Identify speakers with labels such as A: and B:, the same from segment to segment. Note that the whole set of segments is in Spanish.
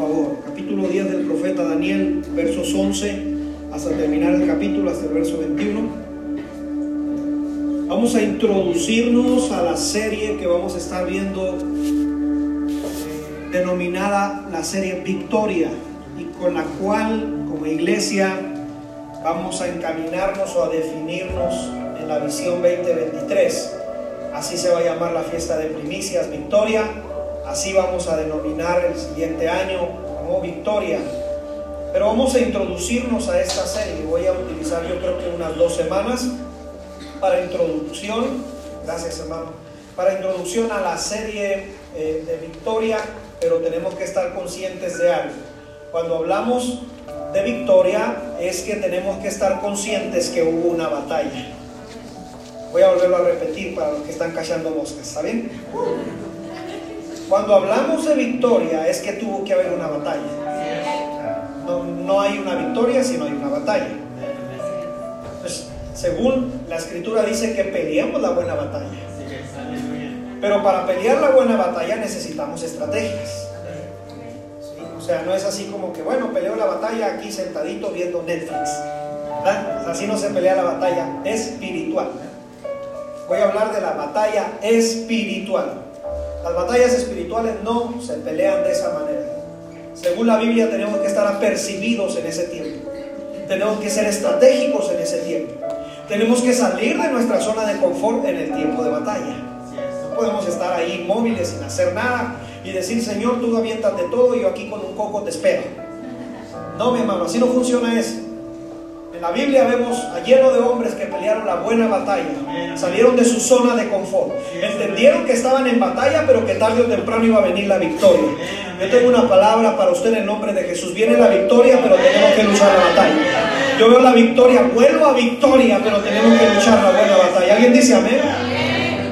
A: favor. Capítulo 10 del profeta Daniel, versos 11 hasta terminar el capítulo, hasta el verso 21. Vamos a introducirnos a la serie que vamos a estar viendo denominada la serie Victoria y con la cual como iglesia vamos a encaminarnos o a definirnos en la visión 2023. Así se va a llamar la fiesta de primicias Victoria Así vamos a denominar el siguiente año como Victoria. Pero vamos a introducirnos a esta serie. Voy a utilizar yo creo que unas dos semanas para introducción. Gracias hermano. Para introducción a la serie eh, de Victoria, pero tenemos que estar conscientes de algo. Cuando hablamos de victoria es que tenemos que estar conscientes que hubo una batalla. Voy a volverlo a repetir para los que están callando moscas, ¿está bien? Cuando hablamos de victoria es que tuvo que haber una batalla. No, hay una victoria si no hay una batalla. Pues, según la escritura dice que peleamos la buena batalla. Pero para pelear la buena batalla necesitamos estrategias. O sea, no es así como que, bueno, peleo la batalla aquí sentadito viendo Netflix. Así no se pelea la batalla espiritual. Voy a hablar de la batalla espiritual. Las batallas espirituales no se pelean de esa manera. Según la Biblia tenemos que estar apercibidos en ese tiempo. Tenemos que ser estratégicos en ese tiempo. Tenemos que salir de nuestra zona de confort en el tiempo de batalla. No podemos estar ahí inmóviles sin hacer nada y decir, Señor, tú avientas de todo y yo aquí con un coco te espero. No, mi hermano, así no funciona eso. La Biblia vemos a lleno de hombres que pelearon la buena batalla, salieron de su zona de confort, entendieron que estaban en batalla, pero que tarde o temprano iba a venir la victoria. Yo tengo una palabra para usted en nombre de Jesús. Viene la victoria, pero tenemos que luchar la batalla. Yo veo la victoria, vuelvo a victoria, pero tenemos que luchar la buena batalla. ¿Alguien dice amén?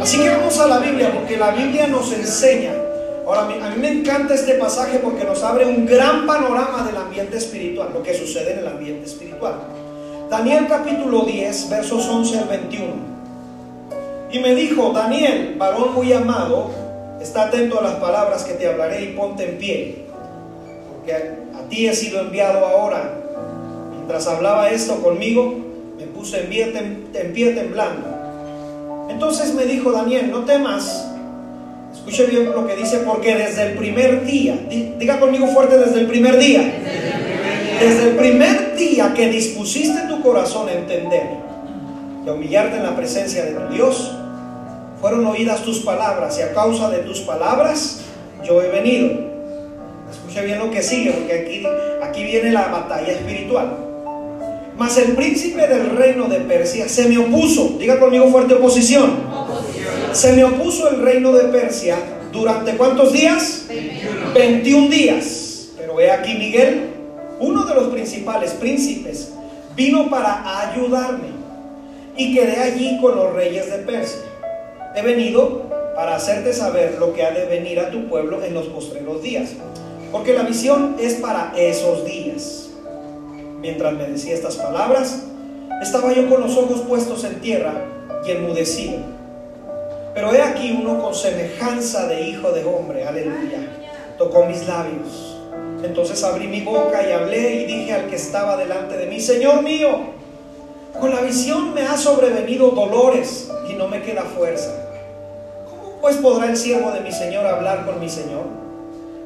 A: Así que vamos a la Biblia, porque la Biblia nos enseña. Ahora, a mí me encanta este pasaje porque nos abre un gran panorama del ambiente espiritual, lo que sucede en el ambiente espiritual. Daniel capítulo 10, versos 11 al 21. Y me dijo, Daniel, varón muy amado, está atento a las palabras que te hablaré y ponte en pie, porque a, ti he sido enviado ahora. Mientras hablaba esto conmigo, me puse en pie, en pie temblando. Entonces me dijo Daniel, no temas, escuche bien lo que dice, porque desde el primer día, diga conmigo fuerte, desde el primer día desde el primer día que dispusiste tu corazón entender y a humillarte en la presencia de tu Dios, fueron oídas tus palabras y a causa de tus palabras yo he venido. Escuche bien lo que sigue, porque aquí, aquí viene la batalla espiritual. Mas el príncipe del reino de Persia se me opuso. Diga conmigo fuerte oposición. Se me opuso el reino de Persia durante cuántos días? 21, 21 días. Pero ve aquí Miguel, uno de los principales príncipes, vino para ayudarme y quedé allí con los reyes de Persia. He venido para hacerte saber lo que ha de venir a tu pueblo en los postreros días, porque la visión es para esos días. Mientras me decía estas palabras, estaba yo con los ojos puestos en tierra y enmudecido. Pero he aquí uno con semejanza de hijo de hombre, aleluya, tocó mis labios entonces abrí mi boca y hablé y dije al que estaba delante de mí, Señor mío, con la visión me ha sobrevenido dolores y no me queda fuerza. ¿Cómo pues podrá el siervo de mi Señor hablar con mi Señor?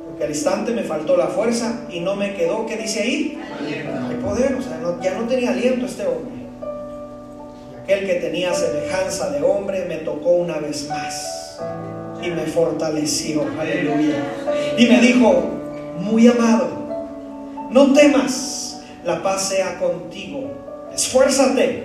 A: Porque al instante me faltó la fuerza y no me quedó, ¿qué dice ahí? Hay poder, o sea, ya no tenía aliento este hombre. Aquel que tenía semejanza de hombre me tocó una vez más y me fortaleció, aleluya. Y me dijo, muy amado, no temas, la paz sea contigo. Esfuérzate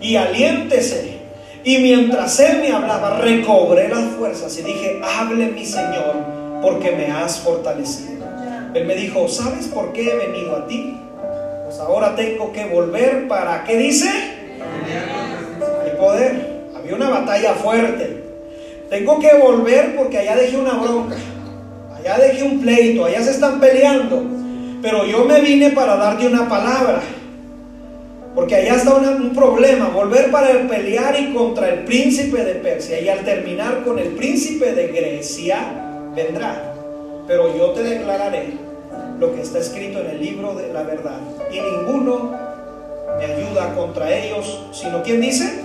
A: y aliéntese. Y mientras él me hablaba, recobré las fuerzas y dije, hable mi Señor, porque me has fortalecido. Él me dijo, ¿sabes por qué he venido a ti? Pues ahora tengo que volver para, ¿qué dice? El poder. Había una batalla fuerte. Tengo que volver porque allá dejé una bronca allá dejé un pleito, allá se están peleando, pero yo me vine para darte una palabra. Porque allá está un problema, volver para pelear y contra el príncipe de Persia. Y al terminar con el príncipe de Grecia, vendrá. Pero yo te declararé lo que está escrito en el libro de la verdad. Y ninguno me ayuda contra ellos, sino ¿quién dice?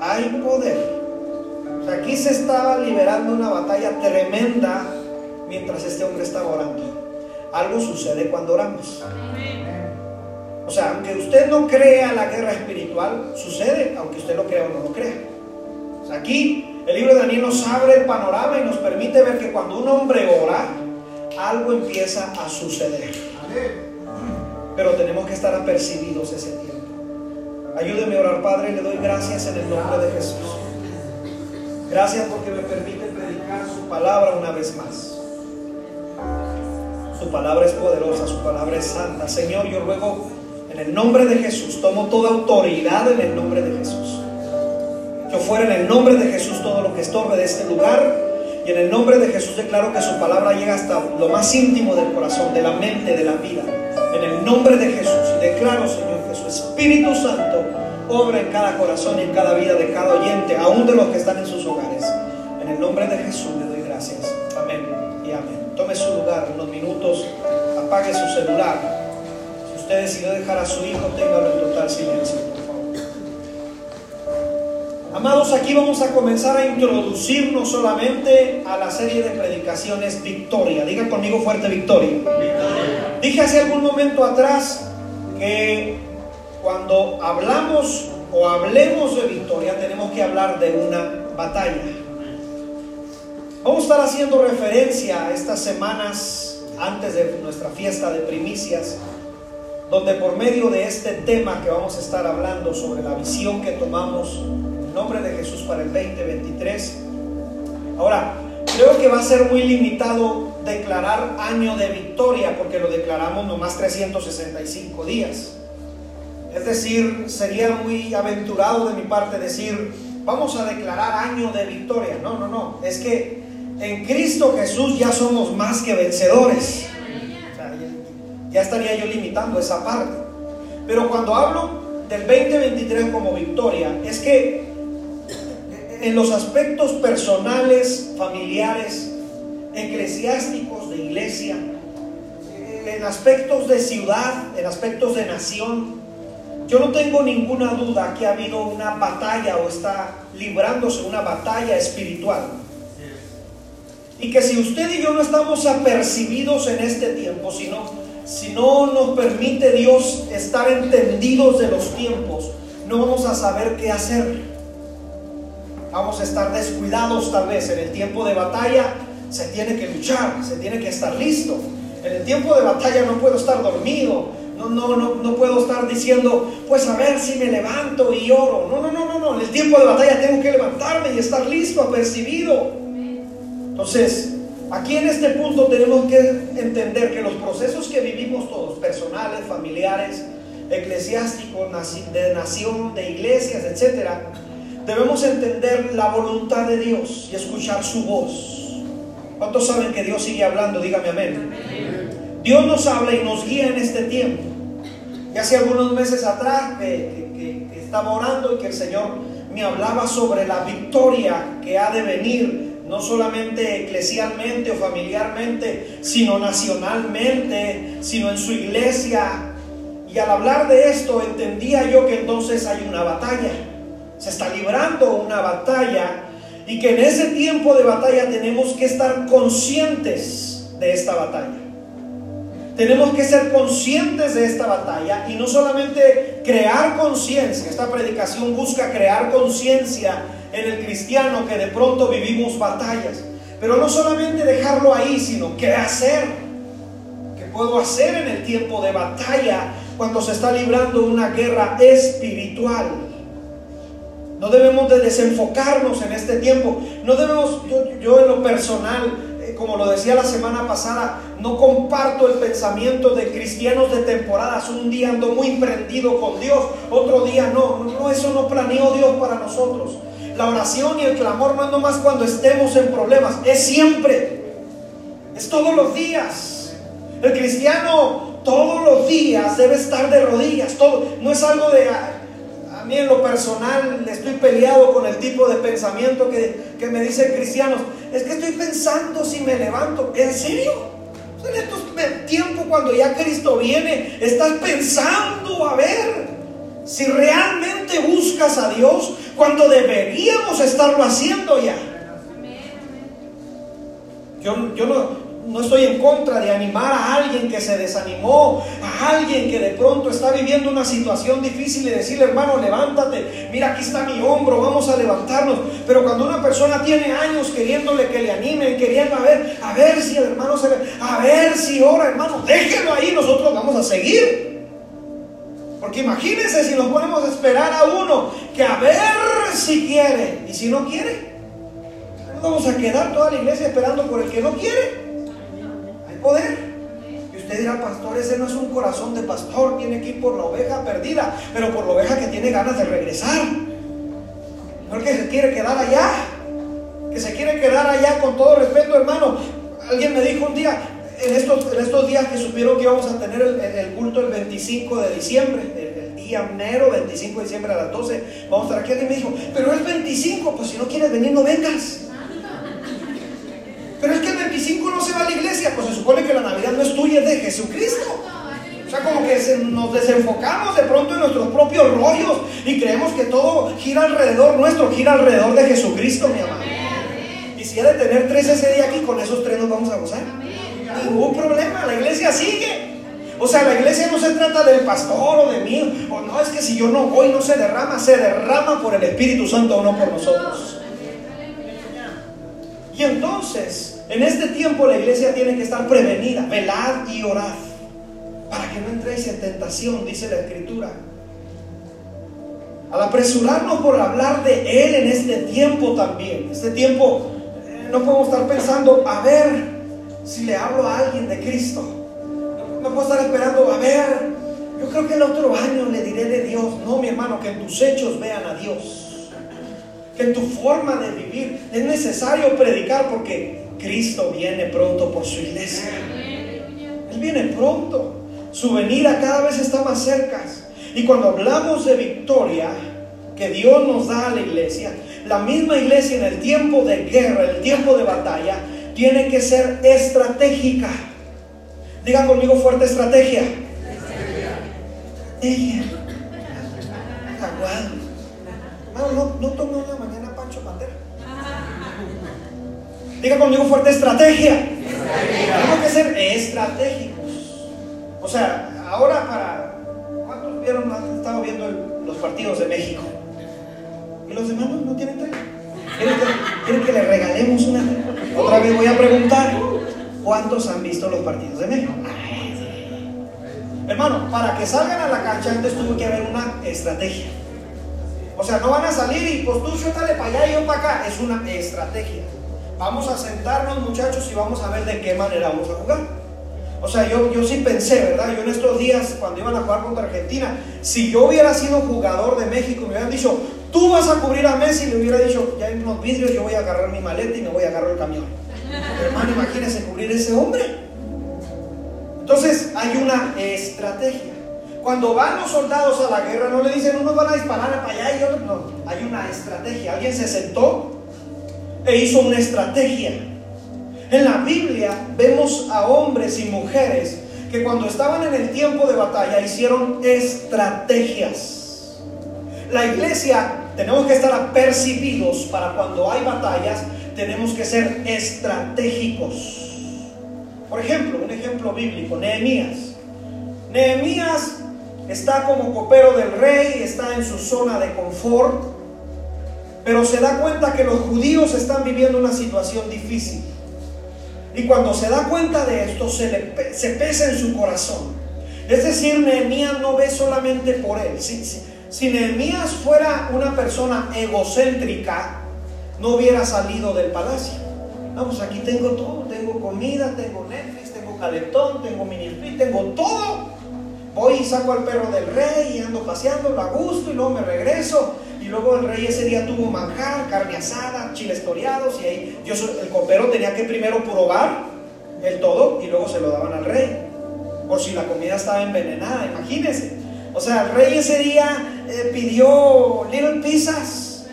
A: Hay poder. Aquí se estaba liberando una batalla tremenda mientras este hombre estaba orando. Algo sucede cuando oramos. O sea, aunque usted no crea la guerra espiritual, sucede, aunque usted lo crea o no lo crea. aquí el libro de Daniel nos abre el panorama y nos permite ver que cuando un hombre ora, algo empieza a suceder. Pero tenemos que estar apercibidos ese tiempo. Ayúdeme a orar, Padre, le doy gracias en el nombre de Jesús. Gracias porque me permite predicar su palabra una vez más. Su palabra es poderosa, su palabra es santa. Señor, yo ruego en el nombre de Jesús, tomo toda autoridad en el nombre de Jesús. Que fuera en el nombre de Jesús todo lo que estorbe de este lugar. Y en el nombre de Jesús declaro que su palabra llega hasta lo más íntimo del corazón, de la mente, de la vida. En el nombre de Jesús. Declaro, Señor Jesús, Espíritu Santo, obra en cada corazón y en cada vida de cada oyente, aún de los que están en sus hogares. En el nombre de Jesús le doy gracias. Amén y amén. Tome su lugar unos minutos, apague su celular. Si usted decidió dejar a su hijo, téngalo en total silencio. Amados, aquí vamos a comenzar a introducirnos solamente a la serie de predicaciones Victoria. Diga conmigo fuerte Victoria. Dije hace algún momento atrás que cuando hablamos o hablemos de victoria tenemos que hablar de una batalla. Vamos a estar haciendo referencia a estas semanas antes de nuestra fiesta de primicias, donde por medio de este tema que vamos a estar hablando sobre la visión que tomamos nombre de Jesús para el 2023. Ahora, creo que va a ser muy limitado declarar año de victoria porque lo declaramos nomás 365 días. Es decir, sería muy aventurado de mi parte decir, vamos a declarar año de victoria. No, no, no. Es que en Cristo Jesús ya somos más que vencedores. ya estaría yo limitando esa parte. Pero cuando hablo del 2023 como victoria, es que en los aspectos personales, familiares, eclesiásticos de iglesia, en aspectos de ciudad, en aspectos de nación, yo no tengo ninguna duda que ha habido una batalla o está librándose una batalla espiritual. Y que si usted y yo no estamos apercibidos en este tiempo, si no, si no nos permite Dios estar entendidos de los tiempos, no vamos a saber qué hacer vamos a estar descuidados tal vez. En el tiempo de batalla se tiene que luchar, se tiene que estar listo. En el tiempo de batalla no puedo estar dormido, no, no, no, no puedo estar diciendo, pues a ver si me levanto y oro. No, no, no, no, no. En el tiempo de batalla tengo que levantarme y estar listo, apercibido. Entonces, aquí en este punto tenemos que entender que los procesos que vivimos todos, personales, familiares, eclesiásticos, de nación, de iglesias, etcétera, debemos entender la voluntad de Dios y escuchar su voz. ¿Cuántos saben que Dios sigue hablando? Dígame amén. Dios nos habla y nos guía en este tiempo. Y hace algunos meses atrás que, estaba orando y que el Señor me hablaba sobre la victoria que ha de venir, no solamente eclesialmente o familiarmente, sino nacionalmente, sino en su iglesia. Y al hablar de esto entendía yo que entonces hay una batalla se está librando una batalla y que en ese tiempo de batalla tenemos que estar conscientes de esta batalla. Tenemos que ser conscientes de esta batalla y no solamente crear conciencia. Esta predicación busca crear conciencia en el cristiano que de pronto vivimos batallas. Pero no solamente dejarlo ahí, sino qué hacer. ¿Qué puedo hacer en el tiempo de batalla cuando se está librando una guerra espiritual? No debemos de desenfocarnos en este tiempo. No debemos, yo, en lo personal, como lo decía la semana pasada, no comparto el pensamiento de cristianos de temporadas. Un día ando muy prendido con Dios, otro día no. No, eso no planeó Dios para nosotros. La oración y el clamor no es nomás cuando estemos en problemas, es siempre. Es todos los días. El cristiano todos los días debe estar de rodillas. Todo, no es algo de a mí en lo personal estoy peleado con el tipo de pensamiento que, me dicen cristianos. Es que estoy pensando si me levanto. ¿En serio? Esto cuando ya Cristo viene, estás pensando a ver si realmente buscas a Dios cuando deberíamos estarlo haciendo ya. Yo, yo no, no estoy en contra de animar a alguien que se desanimó, a alguien que de pronto está viviendo una situación difícil y decirle, hermano, levántate, mira, aquí está mi hombro, vamos a levantarnos. Pero cuando una persona tiene años queriéndole que le animen, queriendo a ver, a ver si el hermano se ve, a ver si ora, hermano, déjenlo ahí, nosotros vamos a seguir. Porque imagínense si nos ponemos a esperar a uno que a ver si quiere y si no quiere, vamos a quedar toda la iglesia esperando por el que no quiere poder. Y usted dirá, pastor, ese no es un corazón de pastor, tiene que ir por la oveja perdida, pero por la oveja que tiene ganas de regresar. No que se quiere quedar allá, que se quiere quedar allá con todo respeto, hermano. Alguien me dijo un día, en estos, en estos días que supieron que íbamos a tener el, culto el 25 de diciembre, el, día enero, 25 de diciembre a las 12, vamos a estar aquí. Alguien me dijo, pero es 25, pues si no quieres venir, no vengas. Pero es que el 25 no se va a la iglesia, pues se supone que la Navidad no es tuya, es de Jesucristo. O sea, como que nos desenfocamos de pronto en nuestros propios rollos y creemos que todo gira alrededor nuestro, gira alrededor de Jesucristo, mi amado. Y si ha de tener tres ese día aquí, con esos tres nos vamos a gozar. Ningún problema, la iglesia sigue. O sea, la iglesia no se trata del pastor o de mí, o no es que si yo no voy no se derrama, se derrama por el Espíritu Santo o no por nosotros. Y entonces, en este tiempo la iglesia tiene que estar prevenida, velad y orad, para que no entréis en tentación, dice la escritura. Al apresurarnos por hablar de Él en este tiempo también, este tiempo eh, no podemos estar pensando, a ver si le hablo a alguien de Cristo. No puedo estar esperando, a ver, yo creo que el otro año le diré de Dios. No, mi hermano, que en tus hechos vean a Dios en tu forma de vivir es necesario predicar porque Cristo viene pronto por su iglesia. Él viene pronto. Su venida cada vez está más cerca. Y cuando hablamos de victoria que Dios nos da a la iglesia, la misma iglesia en el tiempo de guerra, el tiempo de batalla, tiene que ser estratégica. Digan conmigo fuerte estrategia. Estrategia. No, no tome una mañana Pancho Pantera. Diga conmigo fuerte estrategia. Tenemos que ser estratégicos. O sea, ahora para. ¿Cuántos vieron? Han estado viendo los partidos de México. ¿Y los demás no, tienen tele? ¿Quieren que, le regalemos una? Otra vez voy a preguntar. ¿Cuántos han visto los partidos de México? Hermano, para que salgan a la cancha antes tuvo que haber una estrategia. O sea, no van a salir y pues tú suéltale para allá y yo para acá. Es una estrategia. Vamos a sentarnos muchachos y vamos a ver de qué manera vamos a jugar. O sea, yo, yo sí pensé, ¿verdad? Yo en estos días, cuando iban a jugar contra Argentina, si yo hubiera sido jugador de México, me hubieran dicho, tú vas a cubrir a Messi, le hubiera dicho, ya en unos vidrios yo voy a agarrar mi maleta y me voy a agarrar el camión. hermano, imagínese cubrir ese hombre. Entonces, hay una estrategia. Cuando van los soldados a la guerra, no le dicen unos van a disparar para allá y otros no. Hay una estrategia. Alguien se sentó e hizo una estrategia. En la Biblia vemos a hombres y mujeres que cuando estaban en el tiempo de batalla hicieron estrategias. La iglesia tenemos que estar apercibidos para cuando hay batallas, tenemos que ser estratégicos. Por ejemplo, un ejemplo bíblico, Nehemías. Nehemías está como copero del rey, está en su zona de confort, pero se da cuenta que los judíos están viviendo una situación difícil. Y cuando se da cuenta de esto, se, pesa en su corazón. Es decir, Nehemías no ve solamente por él. Si Nehemías fuera una persona egocéntrica, no hubiera salido del palacio. Vamos, aquí tengo todo, tengo comida, tengo Netflix, tengo calentón, tengo mini tengo todo voy y saco al perro del rey y ando paseando, lo a gusto y luego me regreso. Y luego el rey ese día tuvo manjar, carne asada, chiles toreados y ahí yo, el copero tenía que primero probar el todo y luego se lo daban al rey. Por si la comida estaba envenenada, imagínense. O sea, el rey ese día eh, pidió Little Pizzas,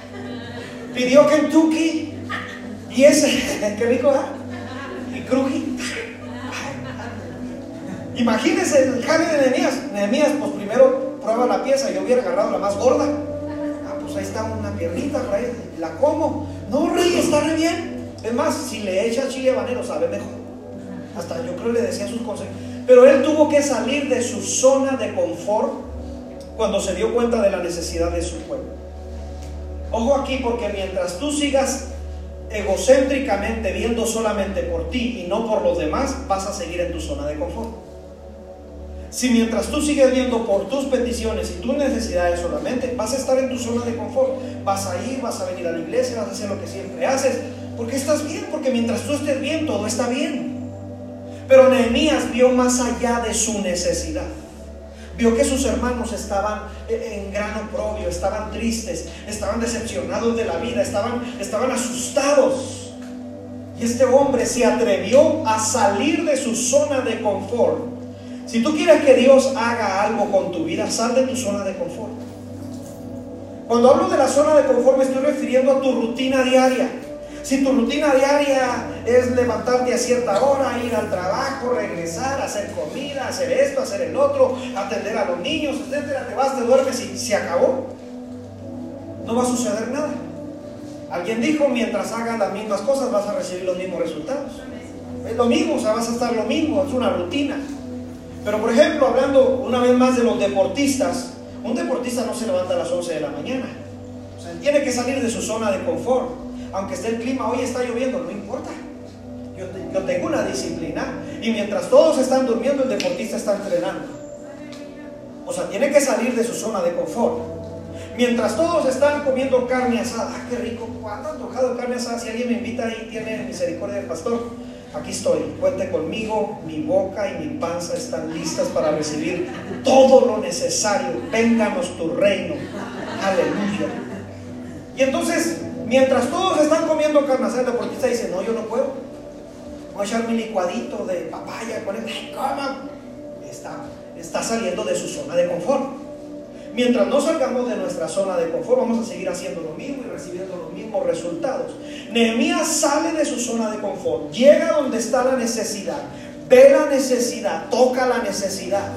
A: pidió Kentucky y ese, qué rico, ¿eh? Y cruji. Imagínense el jale de Nehemías. Nehemías, pues primero prueba la pieza. Yo hubiera agarrado la más gorda. Ah, pues ahí está una piernita, rey. La como. No, rey, está re bien. Es más, si le echa chile habanero, sabe mejor. Hasta yo creo le decía sus consejos. Pero él tuvo que salir de su zona de confort cuando se dio cuenta de la necesidad de su pueblo. Ojo aquí, porque mientras tú sigas egocéntricamente viendo solamente por ti y no por los demás, vas a seguir en tu zona de confort. Si mientras tú sigues viendo por tus peticiones y tus necesidades solamente, vas a estar en tu zona de confort. Vas a ir, vas a venir a la iglesia, vas a hacer lo que siempre haces. Porque estás bien, porque mientras tú estés bien, todo está bien. Pero Nehemías vio más allá de su necesidad. Vio que sus hermanos estaban en gran oprobio, estaban tristes, estaban decepcionados de la vida, estaban, estaban asustados. Y este hombre se atrevió a salir de su zona de confort. Si tú quieres que Dios haga algo con tu vida, sal de tu zona de confort. Cuando hablo de la zona de confort me estoy refiriendo a tu rutina diaria. Si tu rutina diaria es levantarte a cierta hora, ir al trabajo, regresar, hacer comida, hacer esto, hacer el otro, atender a los niños, etcétera, te vas, te duermes y se acabó. No va a suceder nada. Alguien dijo, mientras hagas las mismas cosas vas a recibir los mismos resultados. Es lo mismo, o sea, vas a estar lo mismo, es una rutina. Pero por ejemplo, hablando una vez más de los deportistas, un deportista no se levanta a las 11 de la mañana. O sea, tiene que salir de su zona de confort aunque esté el clima, hoy está lloviendo, no importa. Yo, tengo una disciplina y mientras todos están durmiendo, el deportista está entrenando. O sea, tiene que salir de su zona de confort. Mientras todos están comiendo carne asada, ah, qué rico, ¿cuándo han tocado carne asada? Si alguien me invita y tiene misericordia del pastor, aquí estoy, cuente conmigo, mi boca y mi panza están listas para recibir todo lo necesario. Vénganos tu reino. Aleluya. Y entonces Mientras todos están comiendo carne asada, el deportista dice, no, yo no puedo. Voy a echar mi licuadito de papaya con él. Está, está saliendo de su zona de confort. Mientras no salgamos de nuestra zona de confort, vamos a seguir haciendo lo mismo y recibiendo los mismos resultados. Nehemías sale de su zona de confort, llega donde está la necesidad, ve la necesidad, toca la necesidad.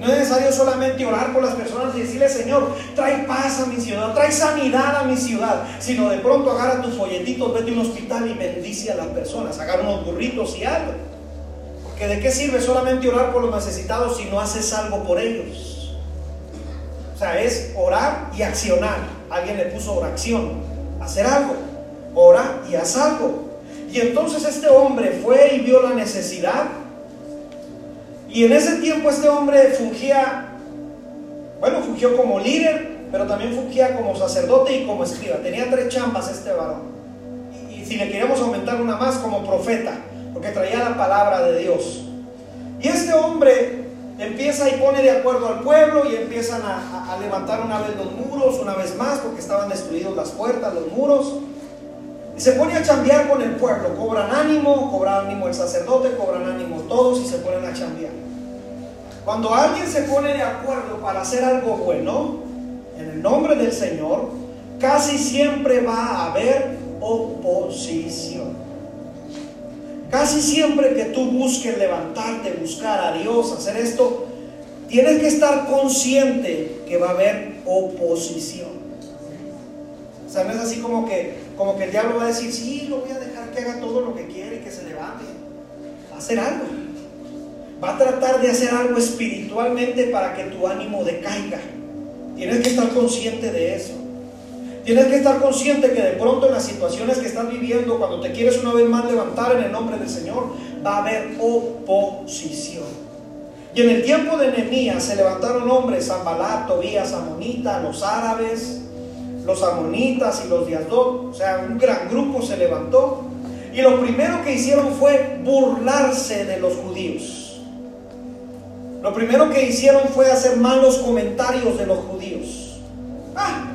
A: No es necesario solamente orar por las personas y decirle, Señor, trae paz a mi ciudad, trae sanidad a mi ciudad, sino de pronto agarra tus folletitos, vete a un hospital y bendice a las personas, agarra unos burritos y algo. Porque de qué sirve solamente orar por los necesitados si no haces algo por ellos. O sea, es orar y accionar. Alguien le puso oración, hacer algo, ora y haz algo. Y entonces este hombre fue y vio la necesidad y en ese tiempo este hombre fungía, bueno, fungió como líder, pero también fungía como sacerdote y como escriba. Tenía tres chambas este varón. Y, si le queríamos aumentar una más, como profeta, porque traía la palabra de Dios. Y este hombre empieza y pone de acuerdo al pueblo y empiezan a, levantar una vez los muros, una vez más, porque estaban destruidos las puertas, los muros. Y se pone a chambear con el pueblo. Cobran ánimo, cobran ánimo el sacerdote, cobran ánimo todos y se ponen a chambear. Cuando alguien se pone de acuerdo para hacer algo bueno, en el nombre del Señor, casi siempre va a haber oposición. Casi siempre que tú busques levantarte, buscar a Dios, hacer esto, tienes que estar consciente que va a haber oposición. O sea, no es así como que, como que el diablo va a decir, sí, lo voy a dejar que haga todo lo que quiere y que se levante. Va a hacer algo. Va a tratar de hacer algo espiritualmente para que tu ánimo decaiga. Tienes que estar consciente de eso. Tienes que estar consciente que de pronto en las situaciones que estás viviendo, cuando te quieres una vez más levantar en el nombre del Señor, va a haber oposición. Y en el tiempo de Nehemías se levantaron hombres, Zambalá, Tobías, Amonita, los árabes, los amonitas y los de o sea, un gran grupo se levantó y lo primero que hicieron fue burlarse de los judíos. Lo primero que hicieron fue hacer malos comentarios de los judíos. Ah,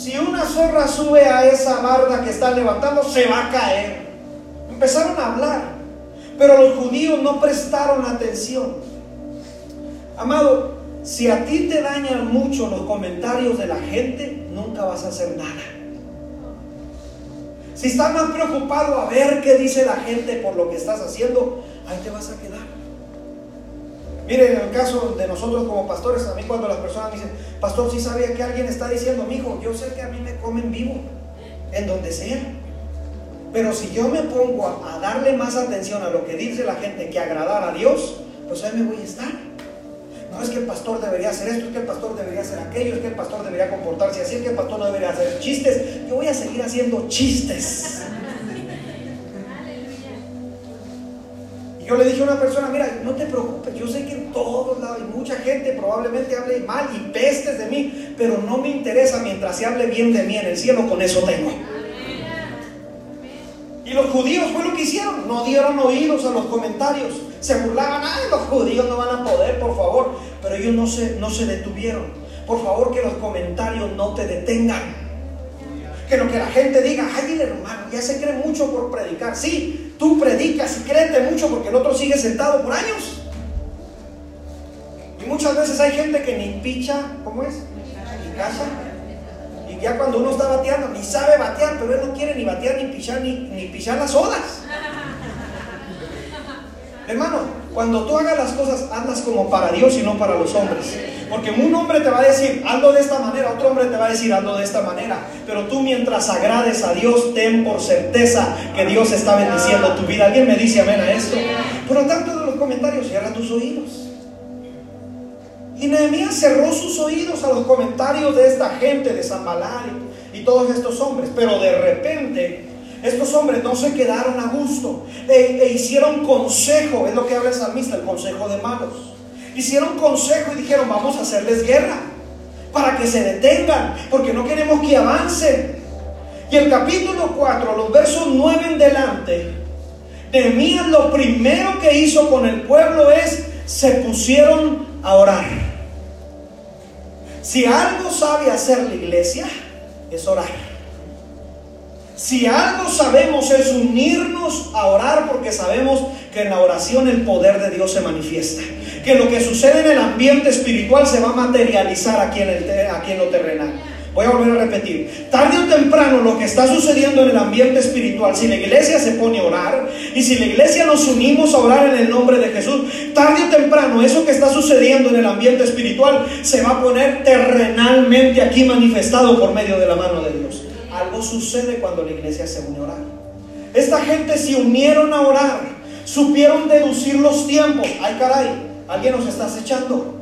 A: si una zorra sube a esa barda que están levantando, se va a caer. Empezaron a hablar, pero los judíos no prestaron atención. Amado, si a ti te dañan mucho los comentarios de la gente, nunca vas a hacer nada. Si estás más preocupado a ver qué dice la gente por lo que estás haciendo, ahí te vas a quedar. Miren, en el caso de nosotros como pastores, a mí cuando las personas dicen, pastor, si sabía que alguien está diciendo, mi hijo, yo sé que a mí me comen vivo, en donde sea. Pero si yo me pongo a, a darle más atención a lo que dice la gente que agradar a Dios, pues ahí me voy a estar. No es que el pastor debería hacer esto, es que el pastor debería hacer aquello, es que el pastor debería comportarse así, es que el pastor no debería hacer chistes. Yo voy a seguir haciendo chistes. Yo le dije a una persona, mira, no te preocupes, yo sé que en todos lados hay mucha gente probablemente hable mal y pestes de mí, pero no me interesa mientras se hable bien de mí en el cielo, con eso tengo. Y los judíos fue lo que hicieron, no dieron oídos a los comentarios, se burlaban, ay, los judíos no van a poder, por favor, pero ellos no se, no se detuvieron. Por favor, que los comentarios no te detengan. Que lo que la gente diga, ay, hermano, ya se cree mucho por predicar. Sí, tú predicas y créete mucho porque el otro sigue sentado por años. Y muchas veces hay gente que ni picha, ¿cómo es? Ni cacha ya cuando uno está bateando, ni sabe batear, pero él no quiere ni batear, ni pichar, ni, ni pichar las olas. Hermano, cuando tú hagas las cosas, hazlas como para Dios y no para los hombres. Porque un hombre te va a decir, hazlo de esta manera, otro hombre te va a decir, hazlo de esta manera. Pero tú mientras agrades a Dios, ten por certeza que Dios está bendiciendo tu vida. ¿Alguien me dice amén a esto? Por lo tanto, de los comentarios, cierra tus oídos. Y Nehemías cerró sus oídos a los comentarios de esta gente de Zambalar y, todos estos hombres. Pero de repente, estos hombres no se quedaron a gusto e, e, hicieron consejo, es lo que habla el salmista, el consejo de malos. Hicieron consejo y dijeron, vamos a hacerles guerra para que se detengan, porque no queremos que avancen. Y el capítulo 4, los versos 9 en delante, Nehemías lo primero que hizo con el pueblo es, se pusieron a orar. Si algo sabe hacer la iglesia, es orar. Si algo sabemos es unirnos a orar porque sabemos que en la oración el poder de Dios se manifiesta. Que lo que sucede en el ambiente espiritual se va a materializar aquí en, el, aquí en lo terrenal. Voy a volver a repetir. Tarde o temprano lo que está sucediendo en el ambiente espiritual, si la iglesia se pone a orar y si la iglesia nos unimos a orar en el nombre de Jesús, tarde o temprano eso que está sucediendo en el ambiente espiritual se va a poner terrenalmente aquí manifestado por medio de la mano de Sucede cuando la iglesia se une a orar. Esta gente se unieron a orar, supieron deducir los tiempos. Ay caray, alguien nos está acechando.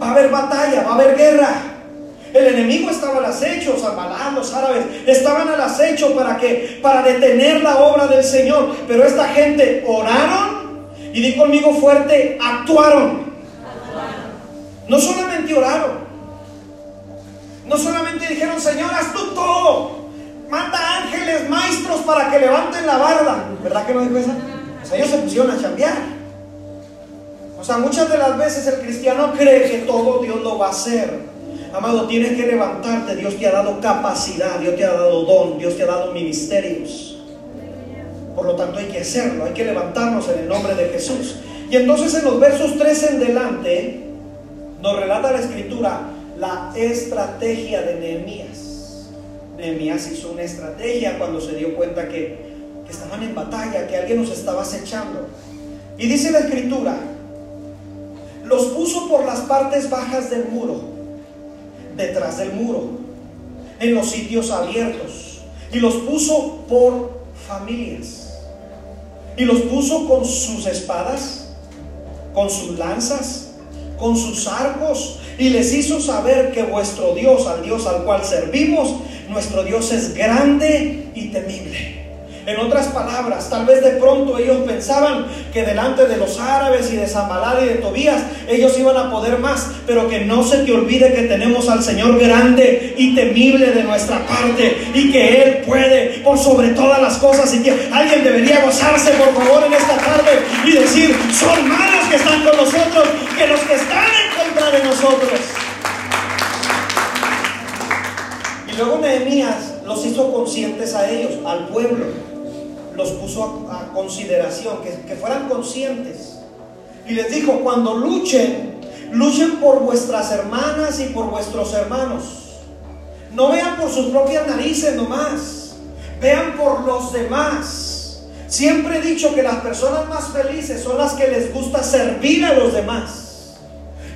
A: Va a haber batalla, va a haber guerra. El enemigo estaba al acecho, Zambalán, los árabes estaban al acecho para que para detener la obra del Señor, pero esta gente oraron y di conmigo fuerte, actuaron. No solamente oraron. No solamente dijeron, "Señor, haz tú todo." Manda ángeles, maestros para que levanten la barda. ¿Verdad que no dijo? O sea, ellos se pusieron a chambear. O sea, muchas de las veces el cristiano cree que todo Dios lo va a hacer. Amado, tienes que levantarte. Dios te ha dado capacidad, Dios te ha dado don, Dios te ha dado ministerios. Por lo tanto, hay que hacerlo, hay que levantarnos en el nombre de Jesús. Y entonces en los versos 3 en delante nos relata la escritura la estrategia de Nehemías. Nehemías hizo una estrategia cuando se dio cuenta que, estaban en batalla, que alguien nos estaba acechando. Y dice la escritura, los puso por las partes bajas del muro detrás del muro, en los sitios abiertos, y los puso por familias, y los puso con sus espadas, con sus lanzas, con sus arcos, y les hizo saber que vuestro Dios, al Dios al cual servimos, nuestro Dios es grande y temible. En otras palabras, tal vez de pronto ellos pensaban que delante de los árabes y de Zambalá y de Tobías ellos iban a poder más, pero que no se te olvide que tenemos al Señor grande y temible de nuestra parte y que Él puede por sobre todas las cosas y que alguien debería gozarse por favor en esta tarde y decir, son malos que están con nosotros que los que están en contra de nosotros. Y luego Nehemías los hizo conscientes a ellos, al pueblo los puso a, consideración, que, que fueran conscientes. Y les dijo, cuando luchen, luchen por vuestras hermanas y por vuestros hermanos. No vean por sus propias narices nomás, vean por los demás. Siempre he dicho que las personas más felices son las que les gusta servir a los demás.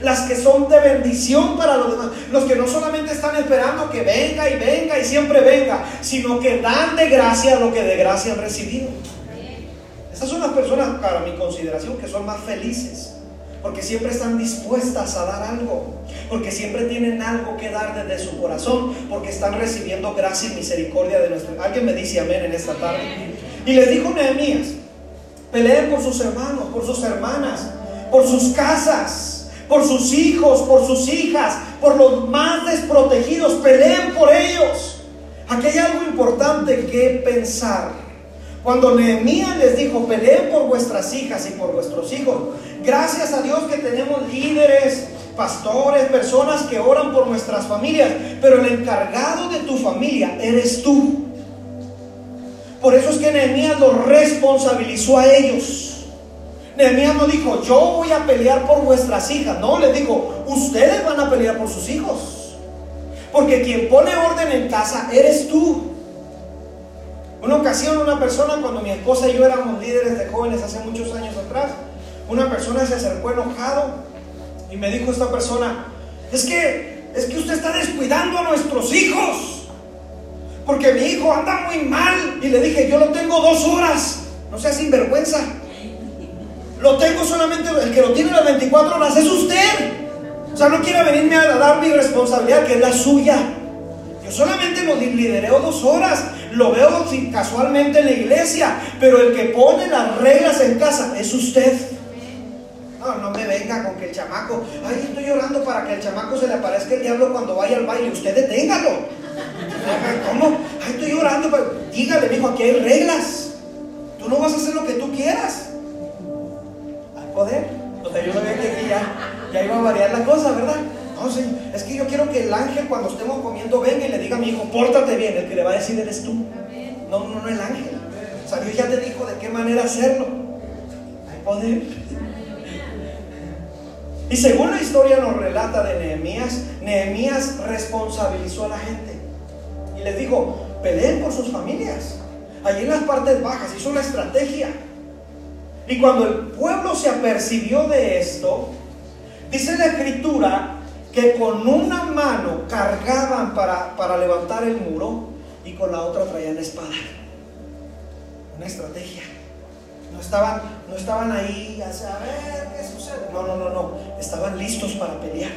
A: Las que son de bendición para los demás. Los que no solamente están esperando que venga y venga y siempre venga, sino que dan de gracia lo que de gracia han recibido. Esas son las personas, para mi consideración, que son más felices. Porque siempre están dispuestas a dar algo. Porque siempre tienen algo que dar desde su corazón. Porque están recibiendo gracia y misericordia de nuestro. Alguien me dice amén en esta tarde. Y les dijo Nehemías, peleen por sus hermanos, por sus hermanas, por sus casas, por sus hijos, por sus hijas, por los más desprotegidos, peleen por ellos. Aquí hay algo importante que pensar. Cuando Nehemías les dijo, peleen por vuestras hijas y por vuestros hijos, gracias a Dios que tenemos líderes, pastores, personas que oran por nuestras familias, pero el encargado de tu familia eres tú. Por eso es que Nehemías los responsabilizó a ellos. Nehemías no dijo, yo voy a pelear por vuestras hijas. No, les dijo, ustedes van a pelear por sus hijos. Porque quien pone orden en casa eres tú. Una ocasión, una persona, cuando mi esposa y yo éramos líderes de jóvenes hace muchos años atrás, una persona se acercó enojado y me dijo esta persona, es que, es que usted está descuidando a nuestros hijos porque mi hijo anda muy mal. Y le dije, yo lo tengo dos horas, no sea sinvergüenza. Lo tengo solamente, el que lo tiene las 24 horas es usted. O sea, no quiere venirme a dar mi responsabilidad, que es la suya. Yo solamente lo lidereo dos horas. Lo veo casualmente en la iglesia, pero el que pone las reglas en casa es usted. No, no me venga con que el chamaco, ay, estoy llorando para que el chamaco se le aparezca el diablo cuando vaya al baile. Usted deténgalo. ¿Cómo? Ay, estoy llorando. Pero dígale, hijo, aquí hay reglas. Tú no vas a hacer lo que tú quieras. Hay poder. O sea, yo no veía que aquí ya, ya iba a variar la cosa, ¿verdad? No, sí. Es que yo quiero que el ángel cuando estemos comiendo venga y le diga a mi hijo, pórtate bien. El que le va a decir eres tú. No, no, no el ángel. O sea, Dios ya te dijo de qué manera hacerlo. Hay poder. Y según la historia nos relata de Nehemías, Nehemías responsabilizó a la gente y les dijo, peleen por sus familias. Allí en las partes bajas hizo una estrategia. Y cuando el pueblo se apercibió de esto, dice la escritura que con una mano cargaban para, para levantar el muro y con la otra traían la espada. Una estrategia. No estaban, no estaban ahí a saber qué sucede. No, no, no, no. Estaban listos para pelear.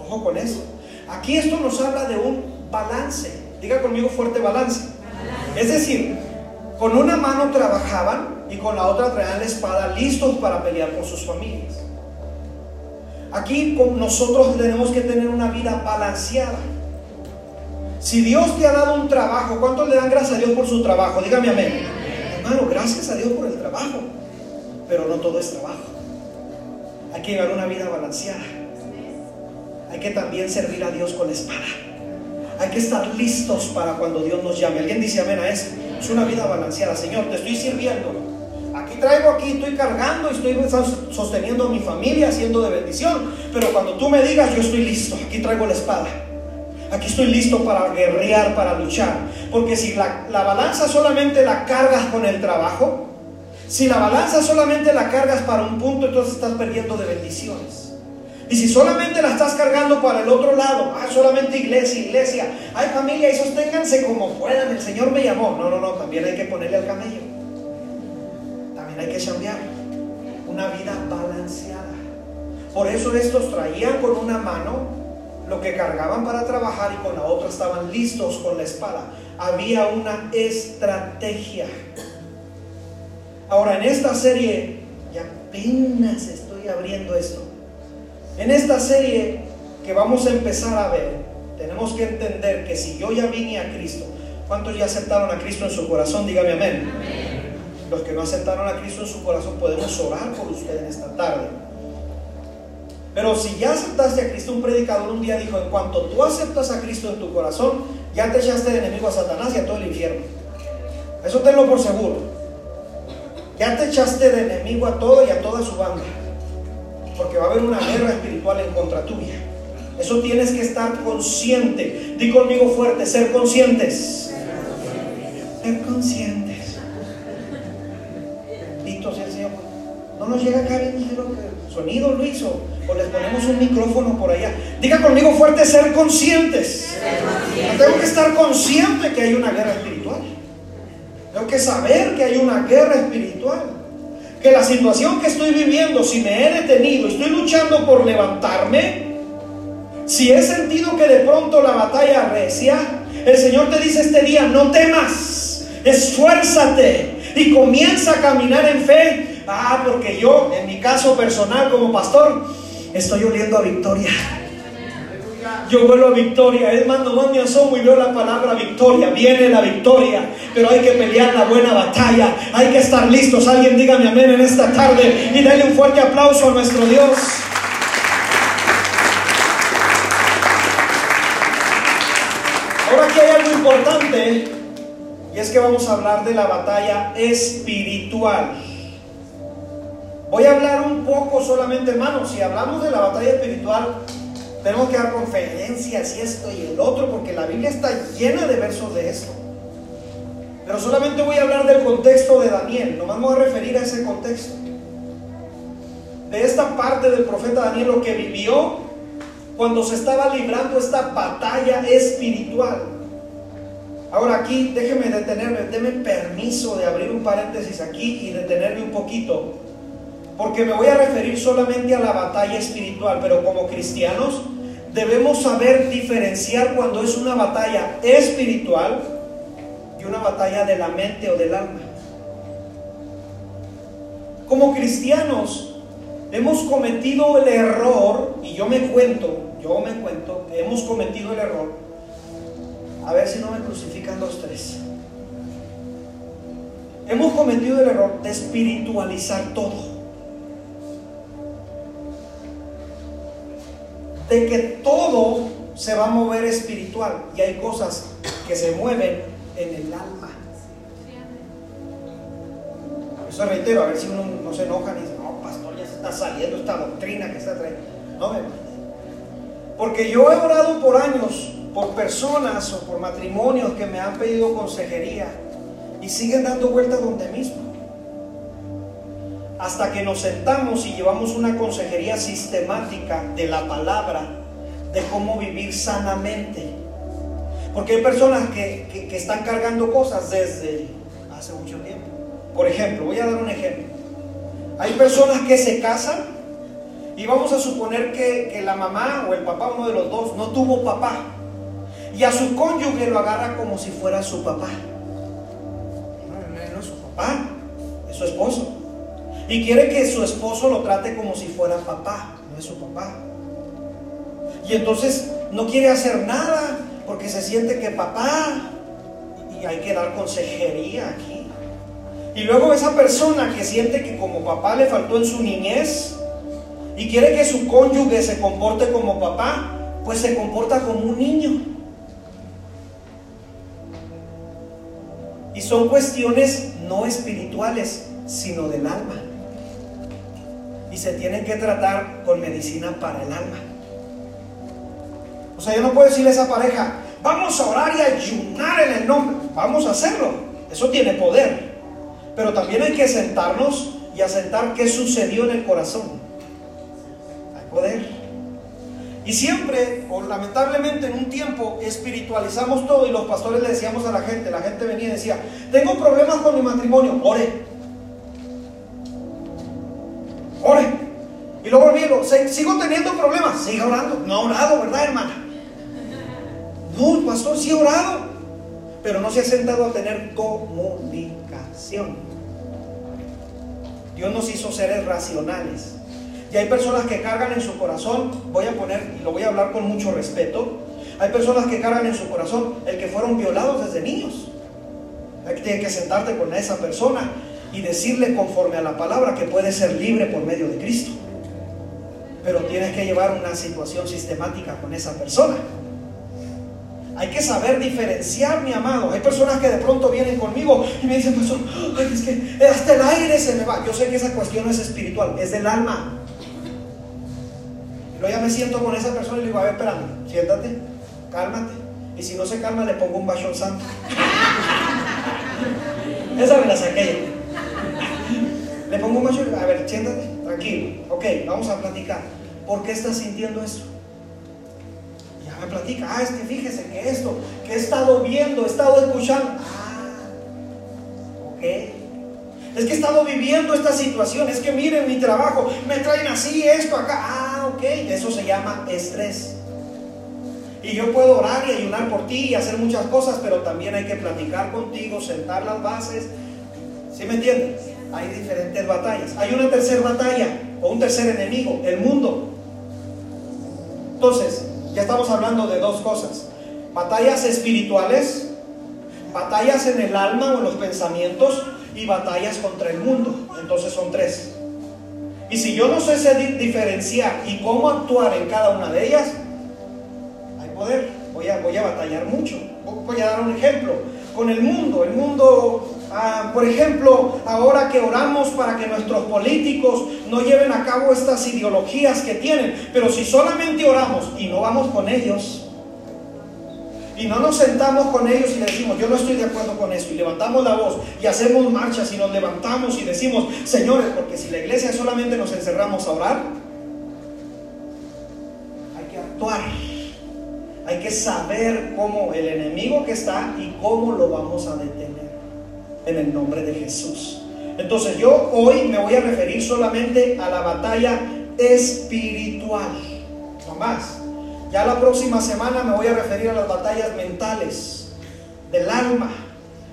A: Ojo con eso. Aquí esto nos habla de un balance. Diga conmigo fuerte balance. Es decir, con una mano trabajaban y con la otra traían la espada listos para pelear por sus familias. Aquí nosotros tenemos que tener una vida balanceada. Si Dios te ha dado un trabajo, ¿cuántos le dan gracias a Dios por su trabajo? Dígame amén. Hermano, gracias a Dios por el trabajo. Pero no todo es trabajo. Hay que llevar una vida balanceada. Hay que también servir a Dios con la espada. Hay que estar listos para cuando Dios nos llame. ¿Alguien dice amén a eso? Es una vida balanceada. Señor, te estoy sirviendo. Aquí traigo, aquí estoy cargando, estoy sosteniendo a mi familia, haciendo de bendición. Pero cuando tú me digas, yo estoy listo. Aquí traigo la espada. Aquí estoy listo para guerrear, para luchar. Porque si la, la balanza solamente la cargas con el trabajo, si la balanza solamente la cargas para un punto, entonces estás perdiendo de bendiciones. Y si solamente la estás cargando para el otro lado, ah, solamente iglesia, iglesia, ay familia, y sosténganse como puedan, el Señor me llamó. No, no, no, también hay que ponerle al camello. También hay que cambiar una vida balanceada. Por eso estos traían con una mano lo que cargaban para trabajar y con la otra estaban listos con la espada. Había una estrategia. Ahora en esta serie, y apenas estoy abriendo esto, en esta serie que vamos a empezar a ver, tenemos que entender que si yo ya vine a Cristo, ¿cuántos ya aceptaron a Cristo en su corazón? Dígame amén. Los que no aceptaron a Cristo en su corazón, podemos orar por usted en esta tarde. Pero si ya aceptaste a Cristo, un predicador un día dijo, en cuanto tú aceptas a Cristo en tu corazón, ya te echaste de enemigo a Satanás y a todo el infierno. Eso tenlo por seguro. Ya te echaste de enemigo a todo y a toda su banda porque va a haber una guerra espiritual en contra tuya. Eso tienes que estar consciente. Di conmigo fuerte, ser conscientes. Ser conscientes. No nos llega acá bien sonido, Luis, o, o, les ponemos un micrófono por allá. Diga conmigo fuerte, ser conscientes. Tengo que estar consciente que hay una guerra espiritual. Tengo que saber que hay una guerra espiritual. Que la situación que estoy viviendo, si me he detenido, estoy luchando por levantarme, si he sentido que de pronto la batalla recia, el Señor te dice este día, no temas, esfuérzate y comienza a caminar en fe. Ah, porque yo, en mi caso personal como pastor, estoy oliendo a victoria. Yo vuelo a victoria. Es más, nomás me asomo y veo la palabra victoria. Viene la victoria. Pero hay que pelear la buena batalla. Hay que estar listos. Alguien dígame amén en esta tarde. Y dale un fuerte aplauso a nuestro Dios. importante y es que vamos a hablar de la batalla espiritual. Voy a hablar un poco solamente, hermanos, si hablamos de la batalla espiritual, tenemos que dar conferencias y esto y el otro, porque la Biblia está llena de versos de eso. Pero solamente voy a hablar del contexto de Daniel, me voy a referir a ese contexto. De esta parte del profeta Daniel, lo que vivió cuando se estaba librando esta batalla espiritual. Ahora aquí déjeme detenerme, déme permiso de abrir un paréntesis aquí y detenerme un poquito, porque me voy a referir solamente a la batalla espiritual, pero como cristianos debemos saber diferenciar cuando es una batalla espiritual y una batalla de la mente o del alma. Como cristianos hemos cometido el error, y yo me cuento, yo me cuento, hemos cometido el error a ver si no me crucifican los tres. Hemos cometido el error de espiritualizar todo. De que todo se va a mover espiritual y hay cosas que se mueven en el alma. Eso reitero, a ver si uno no se enoja y dice, no, pastor, ya se está saliendo esta doctrina que está trayendo. No, me Porque yo he orado por años por personas o por matrimonios que me han pedido consejería y siguen dando vueltas donde mismo. Hasta que nos sentamos y llevamos una consejería sistemática de la palabra, de cómo vivir sanamente. Porque hay personas que, que, están cargando cosas desde hace mucho tiempo. Por ejemplo, voy a dar un ejemplo. Hay personas que se casan y vamos a suponer que, la mamá o el papá, uno de los dos, no tuvo papá y a su cónyuge lo agarra como si fuera su papá. No, es su papá, es su esposo. Y quiere que su esposo lo trate como si fuera papá, no es su papá. Y entonces no quiere hacer nada porque se siente que papá, y hay que dar consejería aquí. Y luego esa persona que siente que como papá le faltó en su niñez y quiere que su cónyuge se comporte como papá, pues se comporta como un niño. Y son cuestiones no espirituales, sino del alma. Y se tienen que tratar con medicina para el alma. O sea, yo no puedo decirle a esa pareja, vamos a orar y ayunar en el nombre. Vamos a hacerlo. Eso tiene poder. Pero también hay que sentarnos y asentar qué sucedió en el corazón. Hay poder. Y siempre, o lamentablemente en un tiempo, espiritualizamos todo y los pastores le decíamos a la gente, la gente venía y decía, tengo problemas con mi matrimonio, ore. Ore. Y luego olvido, sigo teniendo problemas, siga orando. No ha orado, ¿verdad, hermana? No, pastor, sí ha orado, pero no se ha sentado a tener comunicación. Dios nos hizo seres racionales. Y hay personas que cargan en su corazón, voy a poner, y lo voy a hablar con mucho respeto, hay personas que cargan en su corazón el que fueron violados desde niños. Tienes que sentarte con esa persona y decirle conforme a la palabra que puede ser libre por medio de Cristo. Pero tienes que llevar una situación sistemática con esa persona. Hay que saber diferenciar, mi amado. Hay personas que de pronto vienen conmigo y me dicen, pastor, es que hasta el aire se me va. Yo sé que esa cuestión no es espiritual, es del alma. Luego ya me siento con esa persona y le digo, a ver, espérame, siéntate, cálmate. Y si no se calma, le pongo un bachón santo. esa me la saqué. Le pongo mayor, a ver, siéntate, tranquilo. Ok, vamos a platicar. ¿Por qué estás sintiendo esto? Ya me platica. Ah, es que fíjese que esto, que he estado viendo, he estado escuchando. Ah, ok. Es que he estado viviendo esta situación. Es que miren mi trabajo, me traen así, esto acá. Ah, ok. Eso se llama estrés. Y yo puedo orar y ayunar por ti y hacer muchas cosas, pero también hay que platicar contigo, sentar las bases. ¿Sí me entiendes? Hay diferentes batallas. Hay una tercera batalla o un tercer enemigo, el mundo. Entonces, ya estamos hablando de dos cosas. Batallas espirituales, batallas en el alma o en los pensamientos y batallas contra el mundo. Entonces son tres. Y si yo no sé diferenciar y cómo actuar en cada una de ellas, poder, voy a, voy a batallar mucho. Voy a dar un ejemplo. Con el mundo, el mundo, ah, por ejemplo, ahora que oramos para que nuestros políticos no lleven a cabo estas ideologías que tienen, pero si solamente oramos y no vamos con ellos, y no nos sentamos con ellos y le decimos, yo no estoy de acuerdo con eso, y levantamos la voz y hacemos marchas y nos levantamos y decimos, señores, porque si la iglesia solamente nos encerramos a orar, hay que actuar. Hay que saber cómo el enemigo que está y cómo lo vamos a detener. En el nombre de Jesús. Entonces yo hoy me voy a referir solamente a la batalla espiritual. No más. Ya la próxima semana me voy a referir a las batallas mentales del alma.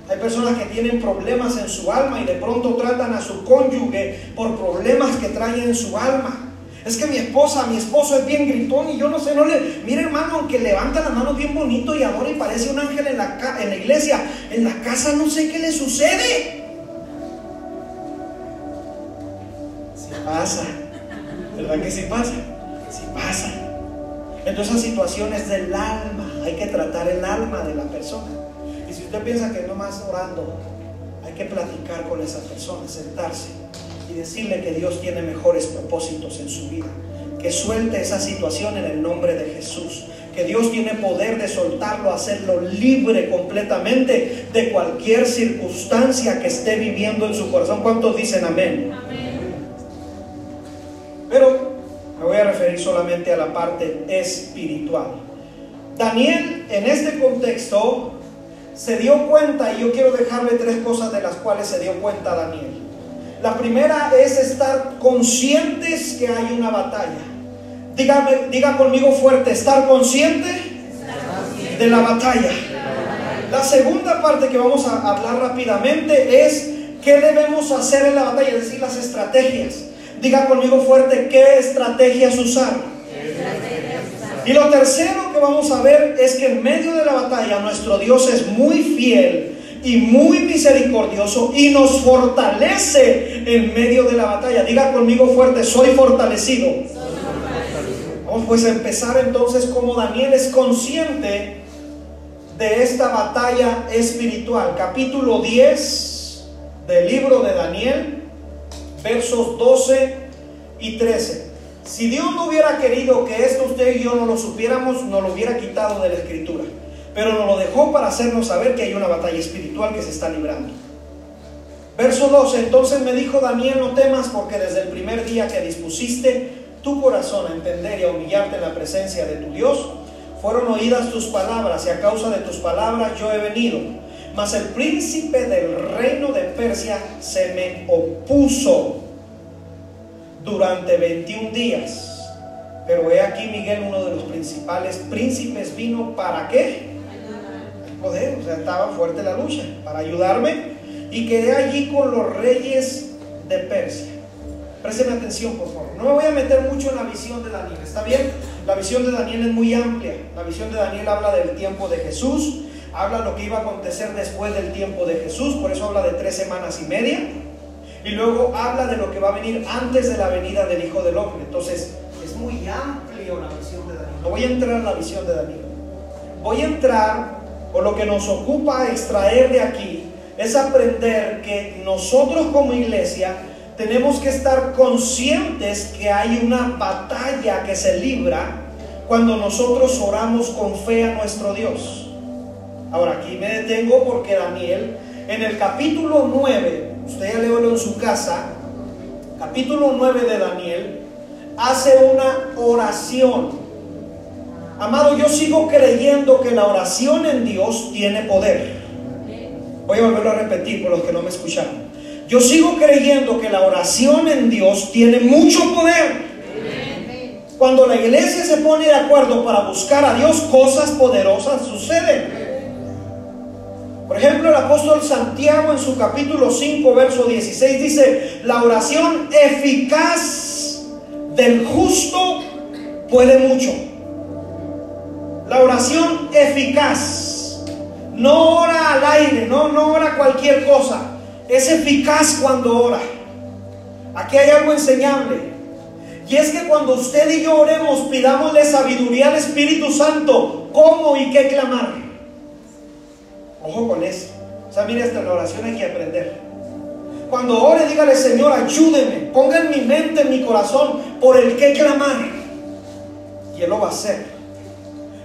A: Hay personas que tienen problemas en su alma y de pronto tratan a su cónyuge por problemas que traen en su alma. Es que mi esposa, mi esposo es bien gritón y yo no sé, no le... Mire hermano, aunque levanta las manos bien bonito y adora y parece un ángel en la, en la iglesia, en la casa no sé qué le sucede. Si pasa, ¿verdad que sí pasa? Si pasa. Entonces situaciones del alma, hay que tratar el alma de la persona. Y si usted piensa que no más orando, hay que platicar con esa persona, sentarse y decirle que Dios tiene mejores propósitos en su vida. Que suelte esa situación en el nombre de Jesús. Que Dios tiene poder de soltarlo, hacerlo libre completamente de cualquier circunstancia que esté viviendo en su corazón. ¿Cuántos dicen amén? amén. Pero me voy a referir solamente a la parte espiritual. Daniel en este contexto se dio cuenta, y yo quiero dejarle tres cosas de las cuales se dio cuenta Daniel. La primera es estar conscientes que hay una batalla. Diga conmigo fuerte, estar consciente, de la batalla. La segunda parte que vamos a hablar rápidamente es qué debemos hacer en la batalla, es decir, las estrategias. Diga conmigo fuerte, ¿qué estrategias usar? Y lo tercero que vamos a ver es que en medio de la batalla nuestro Dios es muy fiel y muy misericordioso y nos fortalece en medio de la batalla. Diga conmigo fuerte, soy fortalecido. Vamos pues a empezar entonces como Daniel es consciente de esta batalla espiritual. Capítulo 10 del libro de Daniel, versos 12 y 13. Si Dios no hubiera querido que esto usted y yo no lo supiéramos, nos lo hubiera quitado de la escritura pero nos lo dejó para hacernos saber que hay una batalla espiritual que se está librando. Verso 12, entonces me dijo Daniel, no temas porque desde el primer día que dispusiste tu corazón a entender y a humillarte en la presencia de tu Dios, fueron oídas tus palabras y a causa de tus palabras yo he venido. Mas el príncipe del reino de Persia se me opuso durante 21 días. Pero he aquí Miguel, uno de los principales príncipes, vino para qué? Poder, o sea, estaba fuerte la lucha para ayudarme y quedé allí con los reyes de Persia. Présteme atención, por favor. No me voy a meter mucho en la visión de Daniel, ¿está bien? La visión de Daniel es muy amplia. La visión de Daniel habla del tiempo de Jesús, habla lo que iba a acontecer después del tiempo de Jesús, por eso habla de tres semanas y media. Y luego habla de lo que va a venir antes de la venida del Hijo del Hombre. Entonces, es muy amplio la visión de Daniel. No voy a entrar en la visión de Daniel. Voy a entrar o lo que nos ocupa extraer de aquí es aprender que nosotros como iglesia tenemos que estar conscientes que hay una batalla que se libra cuando nosotros oramos con fe a nuestro Dios. Ahora aquí me detengo porque Daniel en el capítulo 9, usted ya leo en su casa, capítulo 9 de Daniel, hace una oración. Amado, yo sigo creyendo que la oración en Dios tiene poder. Voy a volverlo a repetir por los que no me escucharon. Yo sigo creyendo que la oración en Dios tiene mucho poder. Cuando la iglesia se pone de acuerdo para buscar a Dios, cosas poderosas suceden. Por ejemplo, el apóstol Santiago en su capítulo 5, verso 16 dice, la oración eficaz del justo puede mucho. La oración eficaz. No ora al aire, no, no ora cualquier cosa. Es eficaz cuando ora. Aquí hay algo enseñable. Y es que cuando usted y yo oremos, pidámosle sabiduría al Espíritu Santo, cómo y qué clamar. Ojo con eso. O sea, mire, esta la oración hay que aprender. Cuando ore, dígale, Señor, ayúdeme. Ponga en mi mente, en mi corazón, por el qué clamar. Y Él lo va a hacer.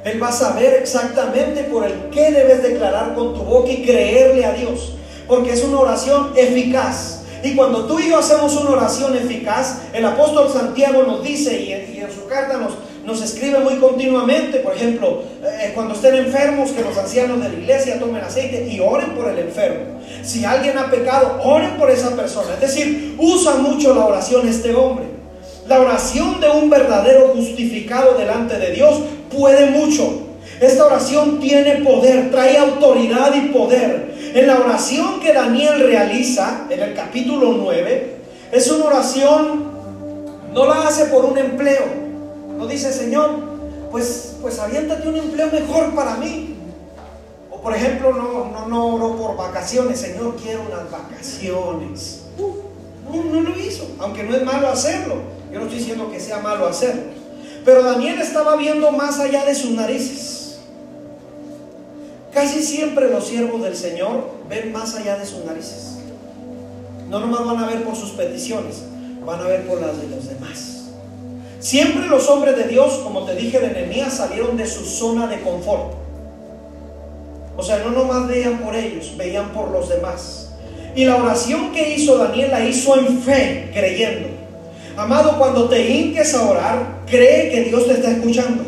A: Él va a saber exactamente por el qué debes declarar con tu boca y creerle a Dios. Porque es una oración eficaz. Y cuando tú y yo hacemos una oración eficaz, el apóstol Santiago nos dice, y en, su carta nos, nos escribe muy continuamente, por ejemplo, eh, cuando estén enfermos, que los ancianos de la iglesia tomen aceite y oren por el enfermo. Si alguien ha pecado, oren por esa persona. Es decir, usa mucho la oración este hombre. La oración de un verdadero justificado delante de Dios puede mucho. Esta oración tiene poder, trae autoridad y poder. En la oración que Daniel realiza en el capítulo 9, es una oración, no la hace por un empleo. No dice, Señor, pues, pues aviéntate un empleo mejor para mí. O por ejemplo, no, no, no oro por vacaciones, Señor, quiero unas vacaciones. No, no lo hizo, aunque no es malo hacerlo. Yo no estoy diciendo que sea malo hacerlo. Pero Daniel estaba viendo más allá de sus narices. Casi siempre los siervos del Señor ven más allá de sus narices. No nomás van a ver por sus peticiones, van a ver por las de los demás. Siempre los hombres de Dios, como te dije de Nehemías, salieron de su zona de confort. O sea, no nomás veían por ellos, veían por los demás. Y la oración que hizo Daniel la hizo en fe, creyendo. Amado, cuando te hinques a orar, cree que Dios te está escuchando.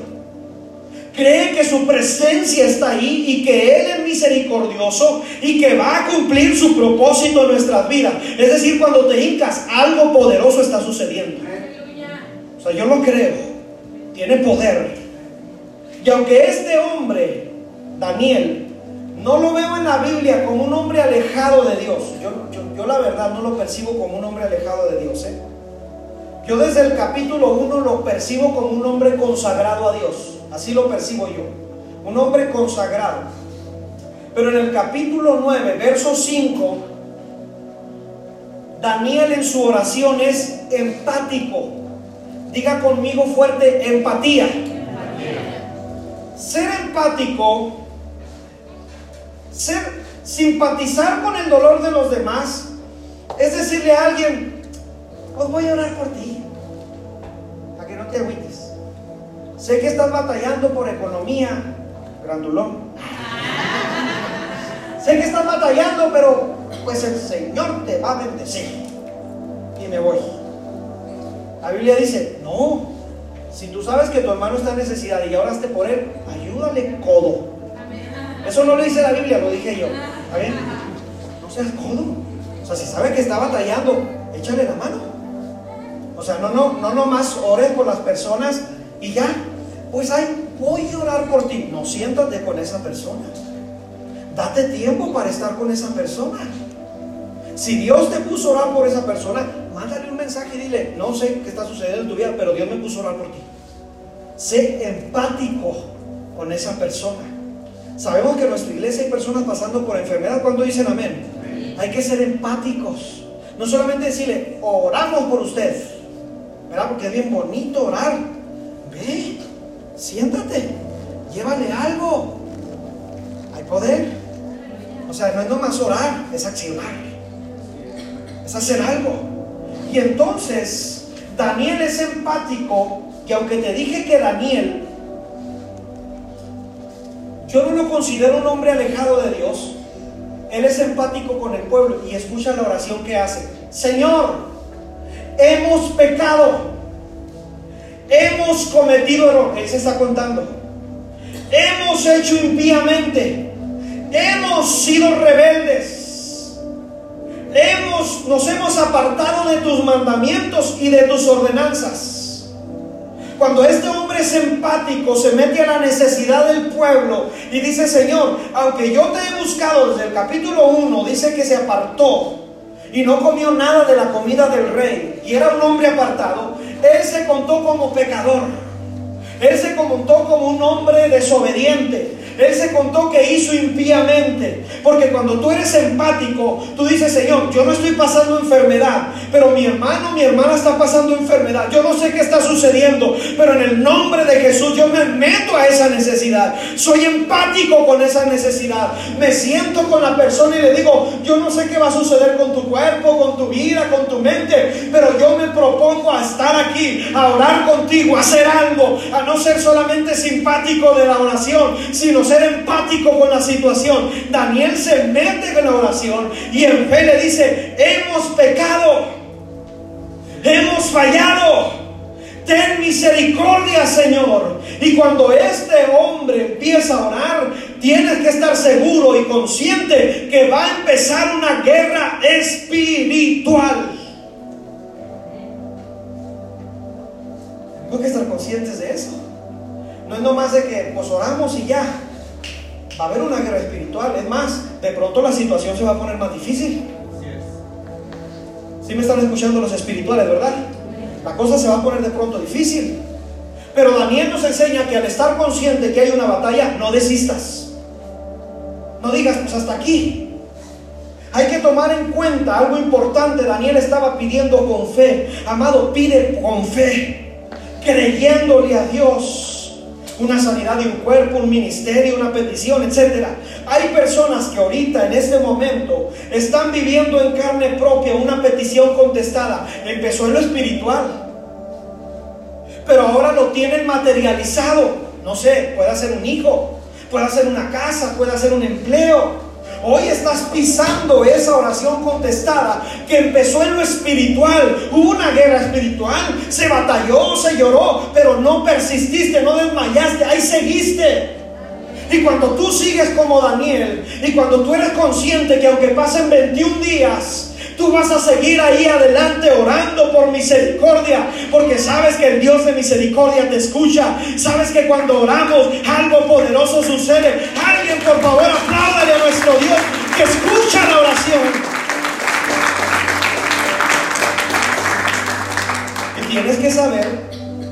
A: Cree que su presencia está ahí y que Él es misericordioso y que va a cumplir su propósito en nuestras vidas. Es decir, cuando te hincas, algo poderoso está sucediendo. O sea, yo lo creo. Tiene poder. Y aunque este hombre, Daniel, no lo veo en la Biblia como un hombre alejado de Dios. Yo, la verdad no lo percibo como un hombre alejado de Dios. ¿eh? Yo desde el capítulo 1 lo percibo como un hombre consagrado a Dios. Así lo percibo yo. Un hombre consagrado. Pero en el capítulo 9, verso 5, Daniel en su oración es empático. Diga conmigo fuerte, empatía. Ser empático, ser simpatizar con el dolor de los demás, es decirle a alguien, os voy a orar por ti, te agüites. Sé que estás batallando por economía, grandulón. sé que estás batallando, pero pues el Señor te va a bendecir. Y me voy. La Biblia dice, no, si tú sabes que tu hermano está en necesidad y oraste por él, ayúdale codo. Eso no lo dice la Biblia, lo dije yo. ¿Está bien? No seas codo. O sea, si sabe que está batallando, échale la mano. O sea, no, no, no nomás ores por las personas y ya, pues ay, voy a orar por ti. No siéntate con esa persona. Date tiempo para estar con esa persona. Si Dios te puso a orar por esa persona, mándale un mensaje y dile, no sé qué está sucediendo en tu vida, pero Dios me puso a orar por ti. Sé empático con esa persona. Sabemos que en nuestra iglesia hay personas pasando por enfermedad. cuando dicen amén? Hay que ser empáticos. No solamente decirle, oramos por usted. ¿Verdad? Porque es bien bonito orar. Ve, siéntate, llévale algo. Hay poder. O sea, no es nomás orar, es accionar. Es hacer algo. Y entonces, Daniel es empático, y aunque te dije que Daniel, yo no lo considero un hombre alejado de Dios, él es empático con el pueblo y escucha la oración que hace. Señor, hemos pecado, hemos cometido error. Él se está contando. Hemos hecho impíamente, hemos sido rebeldes, hemos, nos hemos apartado de tus mandamientos y de tus ordenanzas. Cuando este hombre es empático, se mete a la necesidad del pueblo y dice, Señor, aunque yo te he buscado desde el capítulo 1, dice que se apartó y no comió nada de la comida del rey y era un hombre apartado, él se contó como pecador. Él se contó como un hombre desobediente. Él se contó que hizo impíamente. Porque cuando tú eres empático, tú dices, Señor, yo no estoy pasando enfermedad, pero mi hermano, mi hermana está pasando enfermedad. Yo no sé qué está sucediendo, pero en el nombre de Jesús yo me meto a esa necesidad. Soy empático con esa necesidad. Me siento con la persona y le digo, yo no sé qué va a suceder con tu cuerpo, con tu vida, con tu mente, pero yo me propongo a estar aquí, a orar contigo, a hacer algo, a no ser solamente simpático de la oración, sino ser empático con la situación. Daniel se mete en la oración y en fe le dice, hemos pecado, hemos fallado. Ten misericordia, Señor. Y cuando este hombre empieza a orar, tienes que estar seguro y consciente que va a empezar una guerra espiritual. Tengo que estar conscientes de eso. No es nomás de que pues oramos y ya va a haber una guerra espiritual. Es más, de pronto la situación se va a poner más difícil. Si me están escuchando los espirituales, ¿verdad? La cosa se va a poner de pronto difícil. Pero Daniel nos enseña que al estar consciente que hay una batalla, no desistas. No digas, pues hasta aquí. Hay que tomar en cuenta algo importante. Daniel estaba pidiendo con fe. Amado, pide con fe, creyéndole a Dios una sanidad de un cuerpo, un ministerio, una petición, etc. Hay personas que ahorita, en este momento, están viviendo en carne propia una petición contestada. Empezó en lo espiritual, pero ahora lo tienen materializado. No sé, puede ser un hijo, puede ser una casa, puede ser un empleo. Hoy estás pisando esa oración contestada que empezó en lo espiritual. Hubo una guerra espiritual, se batalló, se lloró, pero no persististe, no desmayaste, ahí seguiste. Y cuando tú sigues como Daniel, y cuando tú eres consciente que aunque pasen 21 días, Tú vas a seguir ahí adelante orando por misericordia, porque sabes que el Dios de misericordia te escucha. Sabes que cuando oramos algo poderoso sucede. Alguien, por favor, apláudale a nuestro Dios que escucha la oración. Y tienes que saber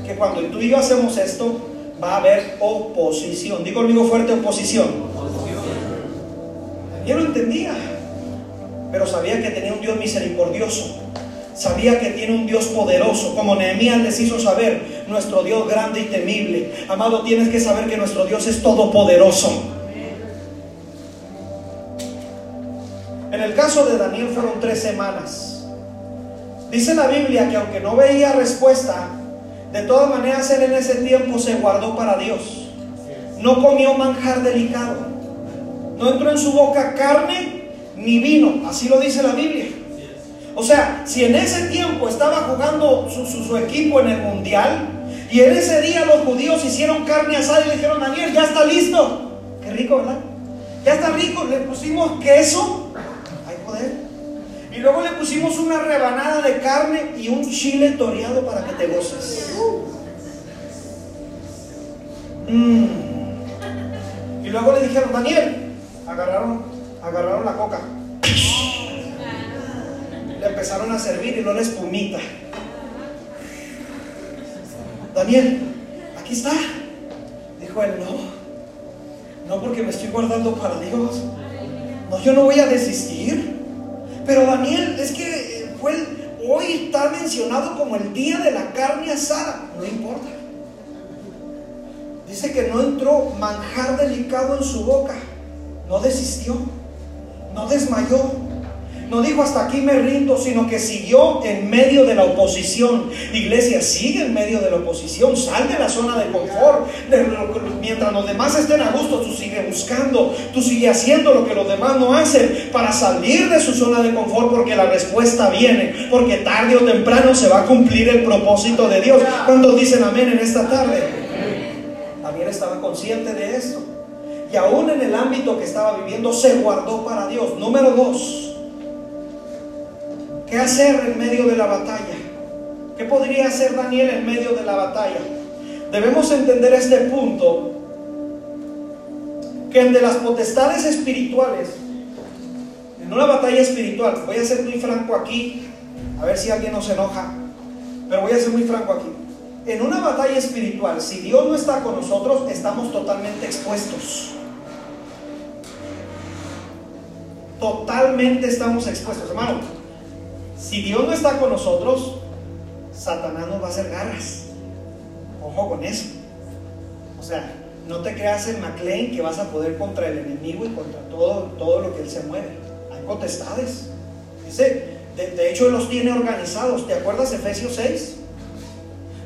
A: que cuando tú y yo hacemos esto, va a haber oposición. Digo conmigo fuerte oposición. Yo lo entendía pero sabía que tenía un Dios misericordioso. Sabía que tiene un Dios poderoso, como Nehemías les hizo saber, nuestro Dios grande y temible. Amado, tienes que saber que nuestro Dios es todopoderoso. En el caso de Daniel fueron tres semanas. Dice la Biblia que aunque no veía respuesta, de todas maneras él en ese tiempo se guardó para Dios. No comió manjar delicado. No entró en su boca carne ni vino, así lo dice la Biblia. O sea, si en ese tiempo estaba jugando su, equipo en el mundial y en ese día los judíos hicieron carne asada y le dijeron, Daniel, ya está listo. Qué rico, ¿verdad? Ya está rico, le pusimos queso, hay poder. Y luego le pusimos una rebanada de carne y un chile toreado para que te goces. Mm. Y luego le dijeron, Daniel, agarraron agarraron la coca, le empezaron a servir y no la espumita. Daniel, aquí está. Dijo él, no, no porque me estoy guardando para Dios. No, yo no voy a desistir. Pero Daniel, es que fue hoy está mencionado como el día de la carne asada. No importa. Dice que no entró manjar delicado en su boca. No desistió no desmayó. no dijo hasta aquí me rindo, sino que siguió en medio de la oposición. Iglesia, sigue en medio de la oposición, sal de la zona de confort. Mientras los demás estén a gusto, tú sigue buscando, tú sigue haciendo lo que los demás no hacen para salir de su zona de confort porque la respuesta viene, porque tarde o temprano se va a cumplir el propósito de Dios. ¿Cuántos dicen amén en esta tarde? También estaba consciente de esto. Y aún en el ámbito que estaba viviendo se guardó para Dios. Número dos, ¿Qué hacer en medio de la batalla? ¿Qué podría hacer Daniel en medio de la batalla? Debemos entender este punto, que de las potestades espirituales, en una batalla espiritual, voy a ser muy franco aquí, a ver si alguien nos enoja, pero voy a ser muy franco aquí. En una batalla espiritual, si Dios no está con nosotros, estamos totalmente expuestos. Totalmente estamos expuestos, hermano. Si Dios no está con nosotros, Satanás nos va a hacer garras. Ojo con eso. O sea, no te creas en McLean que vas a poder contra el enemigo y contra todo, todo lo que él se mueve. Hay potestades. Dice, de, de hecho, él los tiene organizados. ¿Te acuerdas Efesios 6?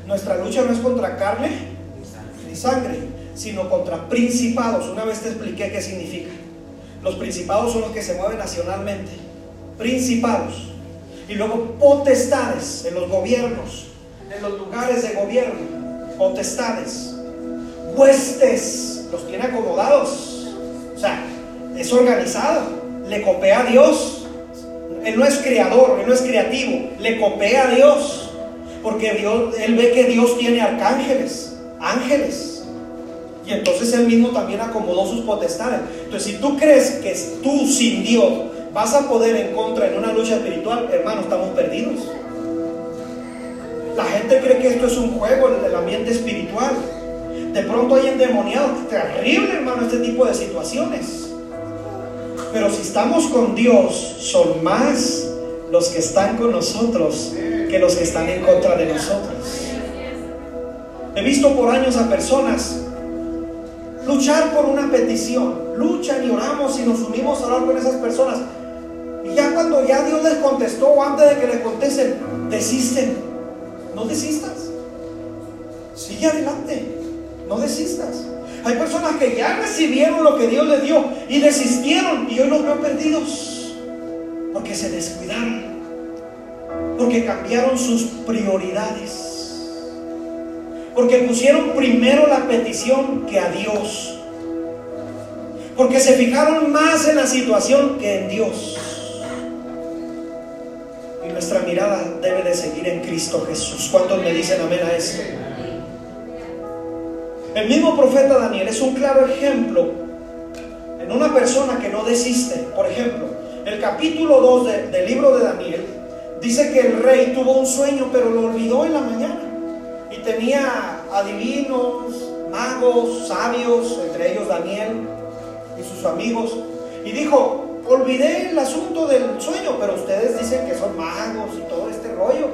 A: Nuestra lucha no es contra carne ni sangre, sino contra principados. Una vez te expliqué qué significa. Los principados son los que se mueven nacionalmente. Principados y luego potestades en los gobiernos, en los lugares de gobierno, potestades, huestes, los tiene acomodados. O sea, es organizado, le copia a Dios. Él no es creador, él no es creativo, le copia a Dios. Porque Dios, él ve que Dios tiene arcángeles, ángeles. Y entonces él mismo también acomodó sus potestades. Entonces, si tú crees que tú sin Dios vas a poder en contra en una lucha espiritual, hermano, estamos perdidos. La gente cree que esto es un juego en el ambiente espiritual. De pronto hay endemoniados. Terrible, hermano, este tipo de situaciones. Pero si estamos con Dios, son más los que están con nosotros que los que están en contra de nosotros. He visto por años a personas luchar por una petición. Luchan y oramos y nos unimos a orar con esas personas. Y ya cuando ya Dios les contestó o antes de que les contesten, desisten. No desistas. Sigue adelante. No desistas. Hay personas que ya recibieron lo que Dios les dio y desistieron y hoy los veo perdidos. Porque se descuidaron. Porque cambiaron sus prioridades. Porque pusieron primero la petición que a Dios. Porque se fijaron más en la situación que en Dios nuestra mirada debe de seguir en Cristo Jesús. ¿Cuántos me dicen amén a esto? El mismo profeta Daniel es un claro ejemplo en una persona que no desiste. Por ejemplo, el capítulo 2 del libro de Daniel dice que el rey tuvo un sueño, pero lo olvidó en la mañana. Y tenía adivinos, magos, sabios, entre ellos Daniel y sus amigos. Y dijo, olvidé el asunto del sueño, pero ustedes dicen que son magos y todo este rollo.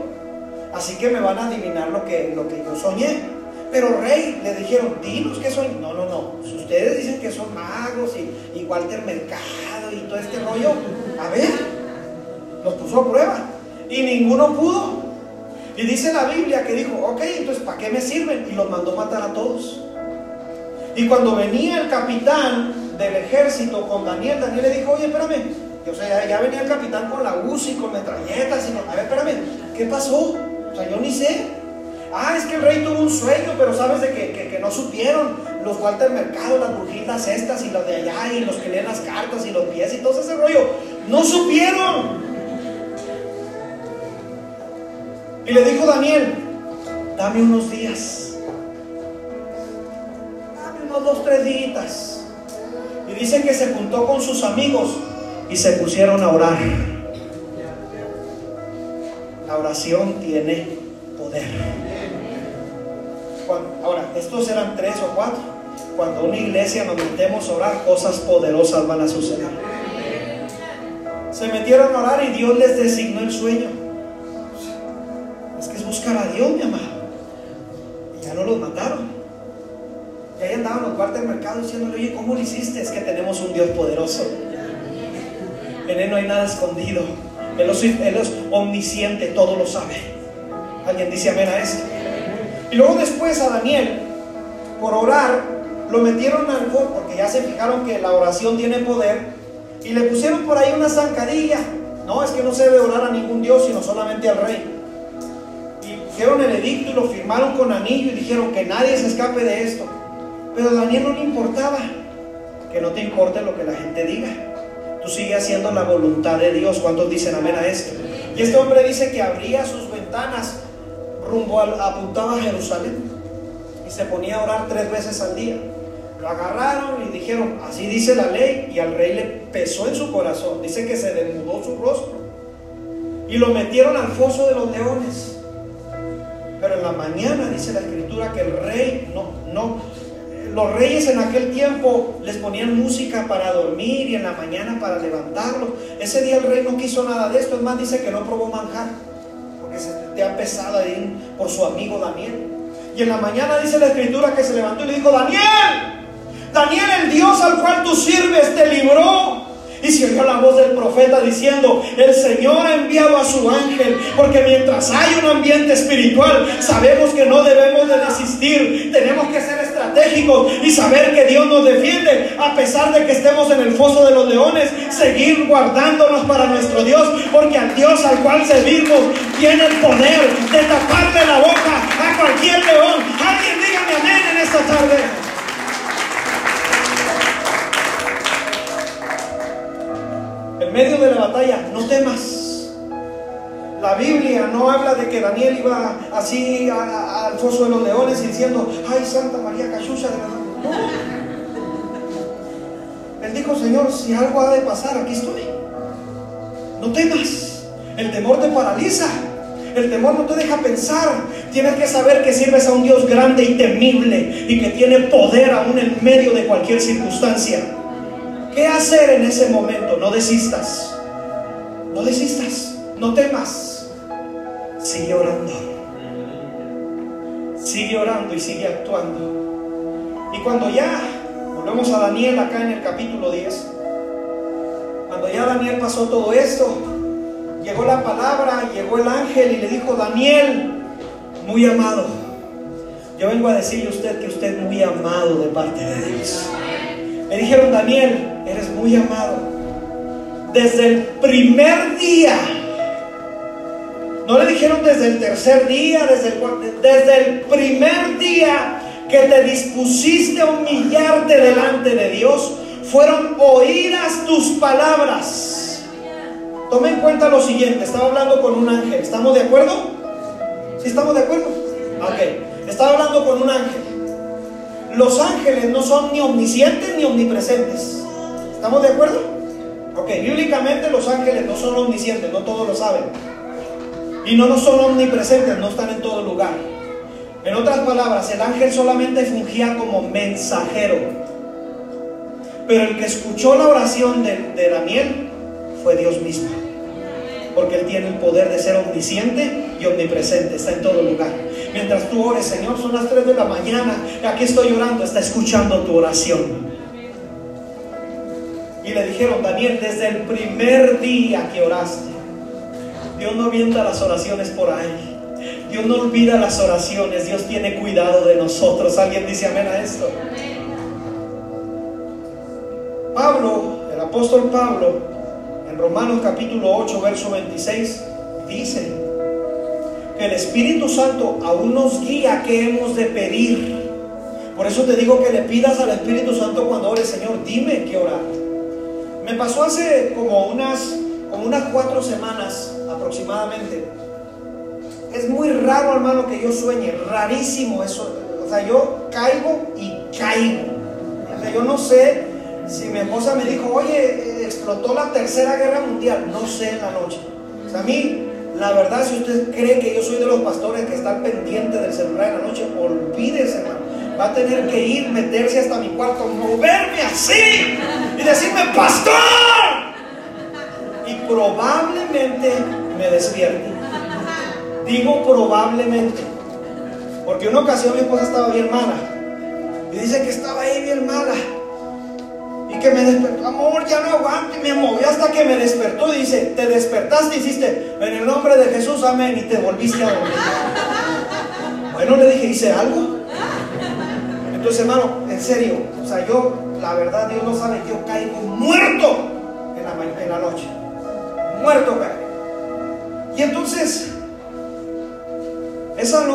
A: Así que me van a adivinar lo que, lo que yo soñé. Pero rey, le dijeron, dinos que soy. No, no, no. Si ustedes dicen que son magos y, y Walter Mercado y todo este rollo, a ver, los puso a prueba. Y ninguno pudo. Y dice la Biblia que dijo, ok, entonces ¿para qué me sirven? Y los mandó matar a todos. Y cuando venía el capitán del ejército con Daniel, Daniel le dijo, oye, espérame, o sea, ya venía el capitán con la UCI, con metralletas, y no, a ver, espérame, ¿qué pasó? O sea, yo ni sé. Ah, es que el rey tuvo un sueño, pero sabes de que, no supieron los Walter Mercado, las brujitas estas y los de allá, y los que leen las cartas y los pies y todo ese rollo. No supieron. Y le dijo Daniel, dame unos días. Dame unos dos, tres días. Y dice que se juntó con sus amigos y se pusieron a orar. La oración tiene poder. ahora, estos eran tres o cuatro. Cuando una iglesia nos metemos a orar, cosas poderosas van a suceder. Se metieron a orar y Dios les designó el sueño. Buscar a Dios, mi amado. Y ya no los mataron. Y ahí andaban los guardias del mercado diciéndole, oye, ¿cómo lo hiciste? Es que tenemos un Dios poderoso. En Él no hay nada escondido. Él es, él es omnisciente, todo lo sabe. ¿Alguien dice amén a esto? Y luego después a Daniel, por orar, lo metieron al fuego, porque ya se fijaron que la oración tiene poder, y le pusieron por ahí una zancadilla. No, es que no se debe orar a ningún Dios, sino solamente al rey. Y hicieron el edicto y lo firmaron con anillo y dijeron que nadie se escape de esto. Pero a Daniel no le importaba. Que no te importe lo que la gente diga. Tú sigues haciendo la voluntad de Dios. ¿Cuántos dicen amén a esto? Y este hombre dice que abría sus ventanas rumbo al, apuntaba a Jerusalén y se ponía a orar tres veces al día. Lo agarraron y dijeron, así dice la ley, y al rey le pesó en su corazón. Dice que se desnudó su rostro y lo metieron al foso de los leones. Pero en la mañana dice la escritura que el rey no, no, los reyes en aquel tiempo les ponían música para dormir y en la mañana para levantarlo. Ese día el rey no quiso nada de esto, es más, dice que no probó manjar, porque se te ha pesado por su amigo Daniel. Y en la mañana dice la escritura que se levantó y le dijo, Daniel, Daniel, el Dios al cual tú sirves, te libró y se oyó la voz del profeta diciendo, el Señor ha enviado a su ángel, porque mientras hay un ambiente espiritual, sabemos que no debemos de desistir, tenemos que ser estratégicos y saber que Dios nos defiende, a pesar de que estemos en el foso de los leones, seguir guardándonos para nuestro Dios, porque al Dios al cual servimos tiene el poder de taparle la boca Biblia no habla de que Daniel iba así al foso de los leones diciendo, ay Santa María Cachucha de la... Él dijo, Señor, si algo ha de pasar, aquí estoy. No temas. El temor te paraliza. El temor no te deja pensar. Tienes que saber que sirves a un Dios grande y temible y que tiene poder aún en medio de cualquier circunstancia. ¿Qué hacer en ese momento? No desistas. No desistas. No temas. Sigue orando. Sigue orando y sigue actuando. Y cuando ya, volvemos a Daniel acá en el capítulo 10, cuando ya Daniel pasó todo esto, llegó la palabra, llegó el ángel y le dijo, Daniel, muy amado, yo vengo a decirle a usted que usted es muy amado de parte de Dios. Me dijeron, Daniel, eres muy amado. Desde el primer día, no le dijeron desde el tercer día, desde el, primer día que te dispusiste a humillarte delante de Dios, fueron oídas tus palabras. Tome en cuenta lo siguiente, estaba hablando con un ángel, ¿estamos de acuerdo? ¿Sí estamos de acuerdo? Ok, estaba hablando con un ángel. Los ángeles no son ni omniscientes ni omnipresentes. ¿Estamos de acuerdo? Ok, bíblicamente los ángeles no son omniscientes, no todos lo saben. Y no, no son omnipresentes, no están en todo lugar. En otras palabras, el ángel solamente fungía como mensajero. Pero el que escuchó la oración de, de Daniel fue Dios mismo. Porque Él tiene el poder de ser omnisciente y omnipresente, está en todo lugar. Mientras tú ores, Señor, son las 3 de la mañana, aquí estoy orando, está escuchando tu oración. Y le dijeron, Daniel, desde el primer día que oraste, Dios no avienta las oraciones por ahí. Dios no olvida las oraciones, Dios tiene cuidado de nosotros. ¿Alguien dice amén a esto? Pablo, el apóstol Pablo, en Romanos capítulo 8, verso 26, dice, el Espíritu Santo aún nos guía qué hemos de pedir. Por eso te digo que le pidas al Espíritu Santo cuando ores, Señor, dime qué orar. Me pasó hace como unas, como unas cuatro semanas aproximadamente. Es muy raro, hermano, que yo sueñe, rarísimo eso. O sea, yo caigo y caigo. O sea, yo no sé si mi esposa me dijo, oye, explotó la tercera guerra mundial. No sé en la noche. O sea, a mí la verdad, si usted cree que yo soy de los pastores que están pendientes del celular en la noche, olvídese, hermano. Va a tener que ir, meterse hasta mi cuarto, moverme así y decirme, pastor. Probablemente me despierte. Digo probablemente. Porque una ocasión mi esposa estaba bien mala. Y dice que estaba ahí bien mala. Y que me despertó, amor, ya no aguanto. Y me movió hasta que me despertó. Dice, te despertaste hiciste, en el nombre de Jesús, amén. Y te volviste a dormir. Bueno, le dije, ¿hice algo? Entonces, hermano, en serio, o sea, yo, la verdad, Dios no sabe, yo caigo muerto en la noche. Muerto. Y entonces, esa noche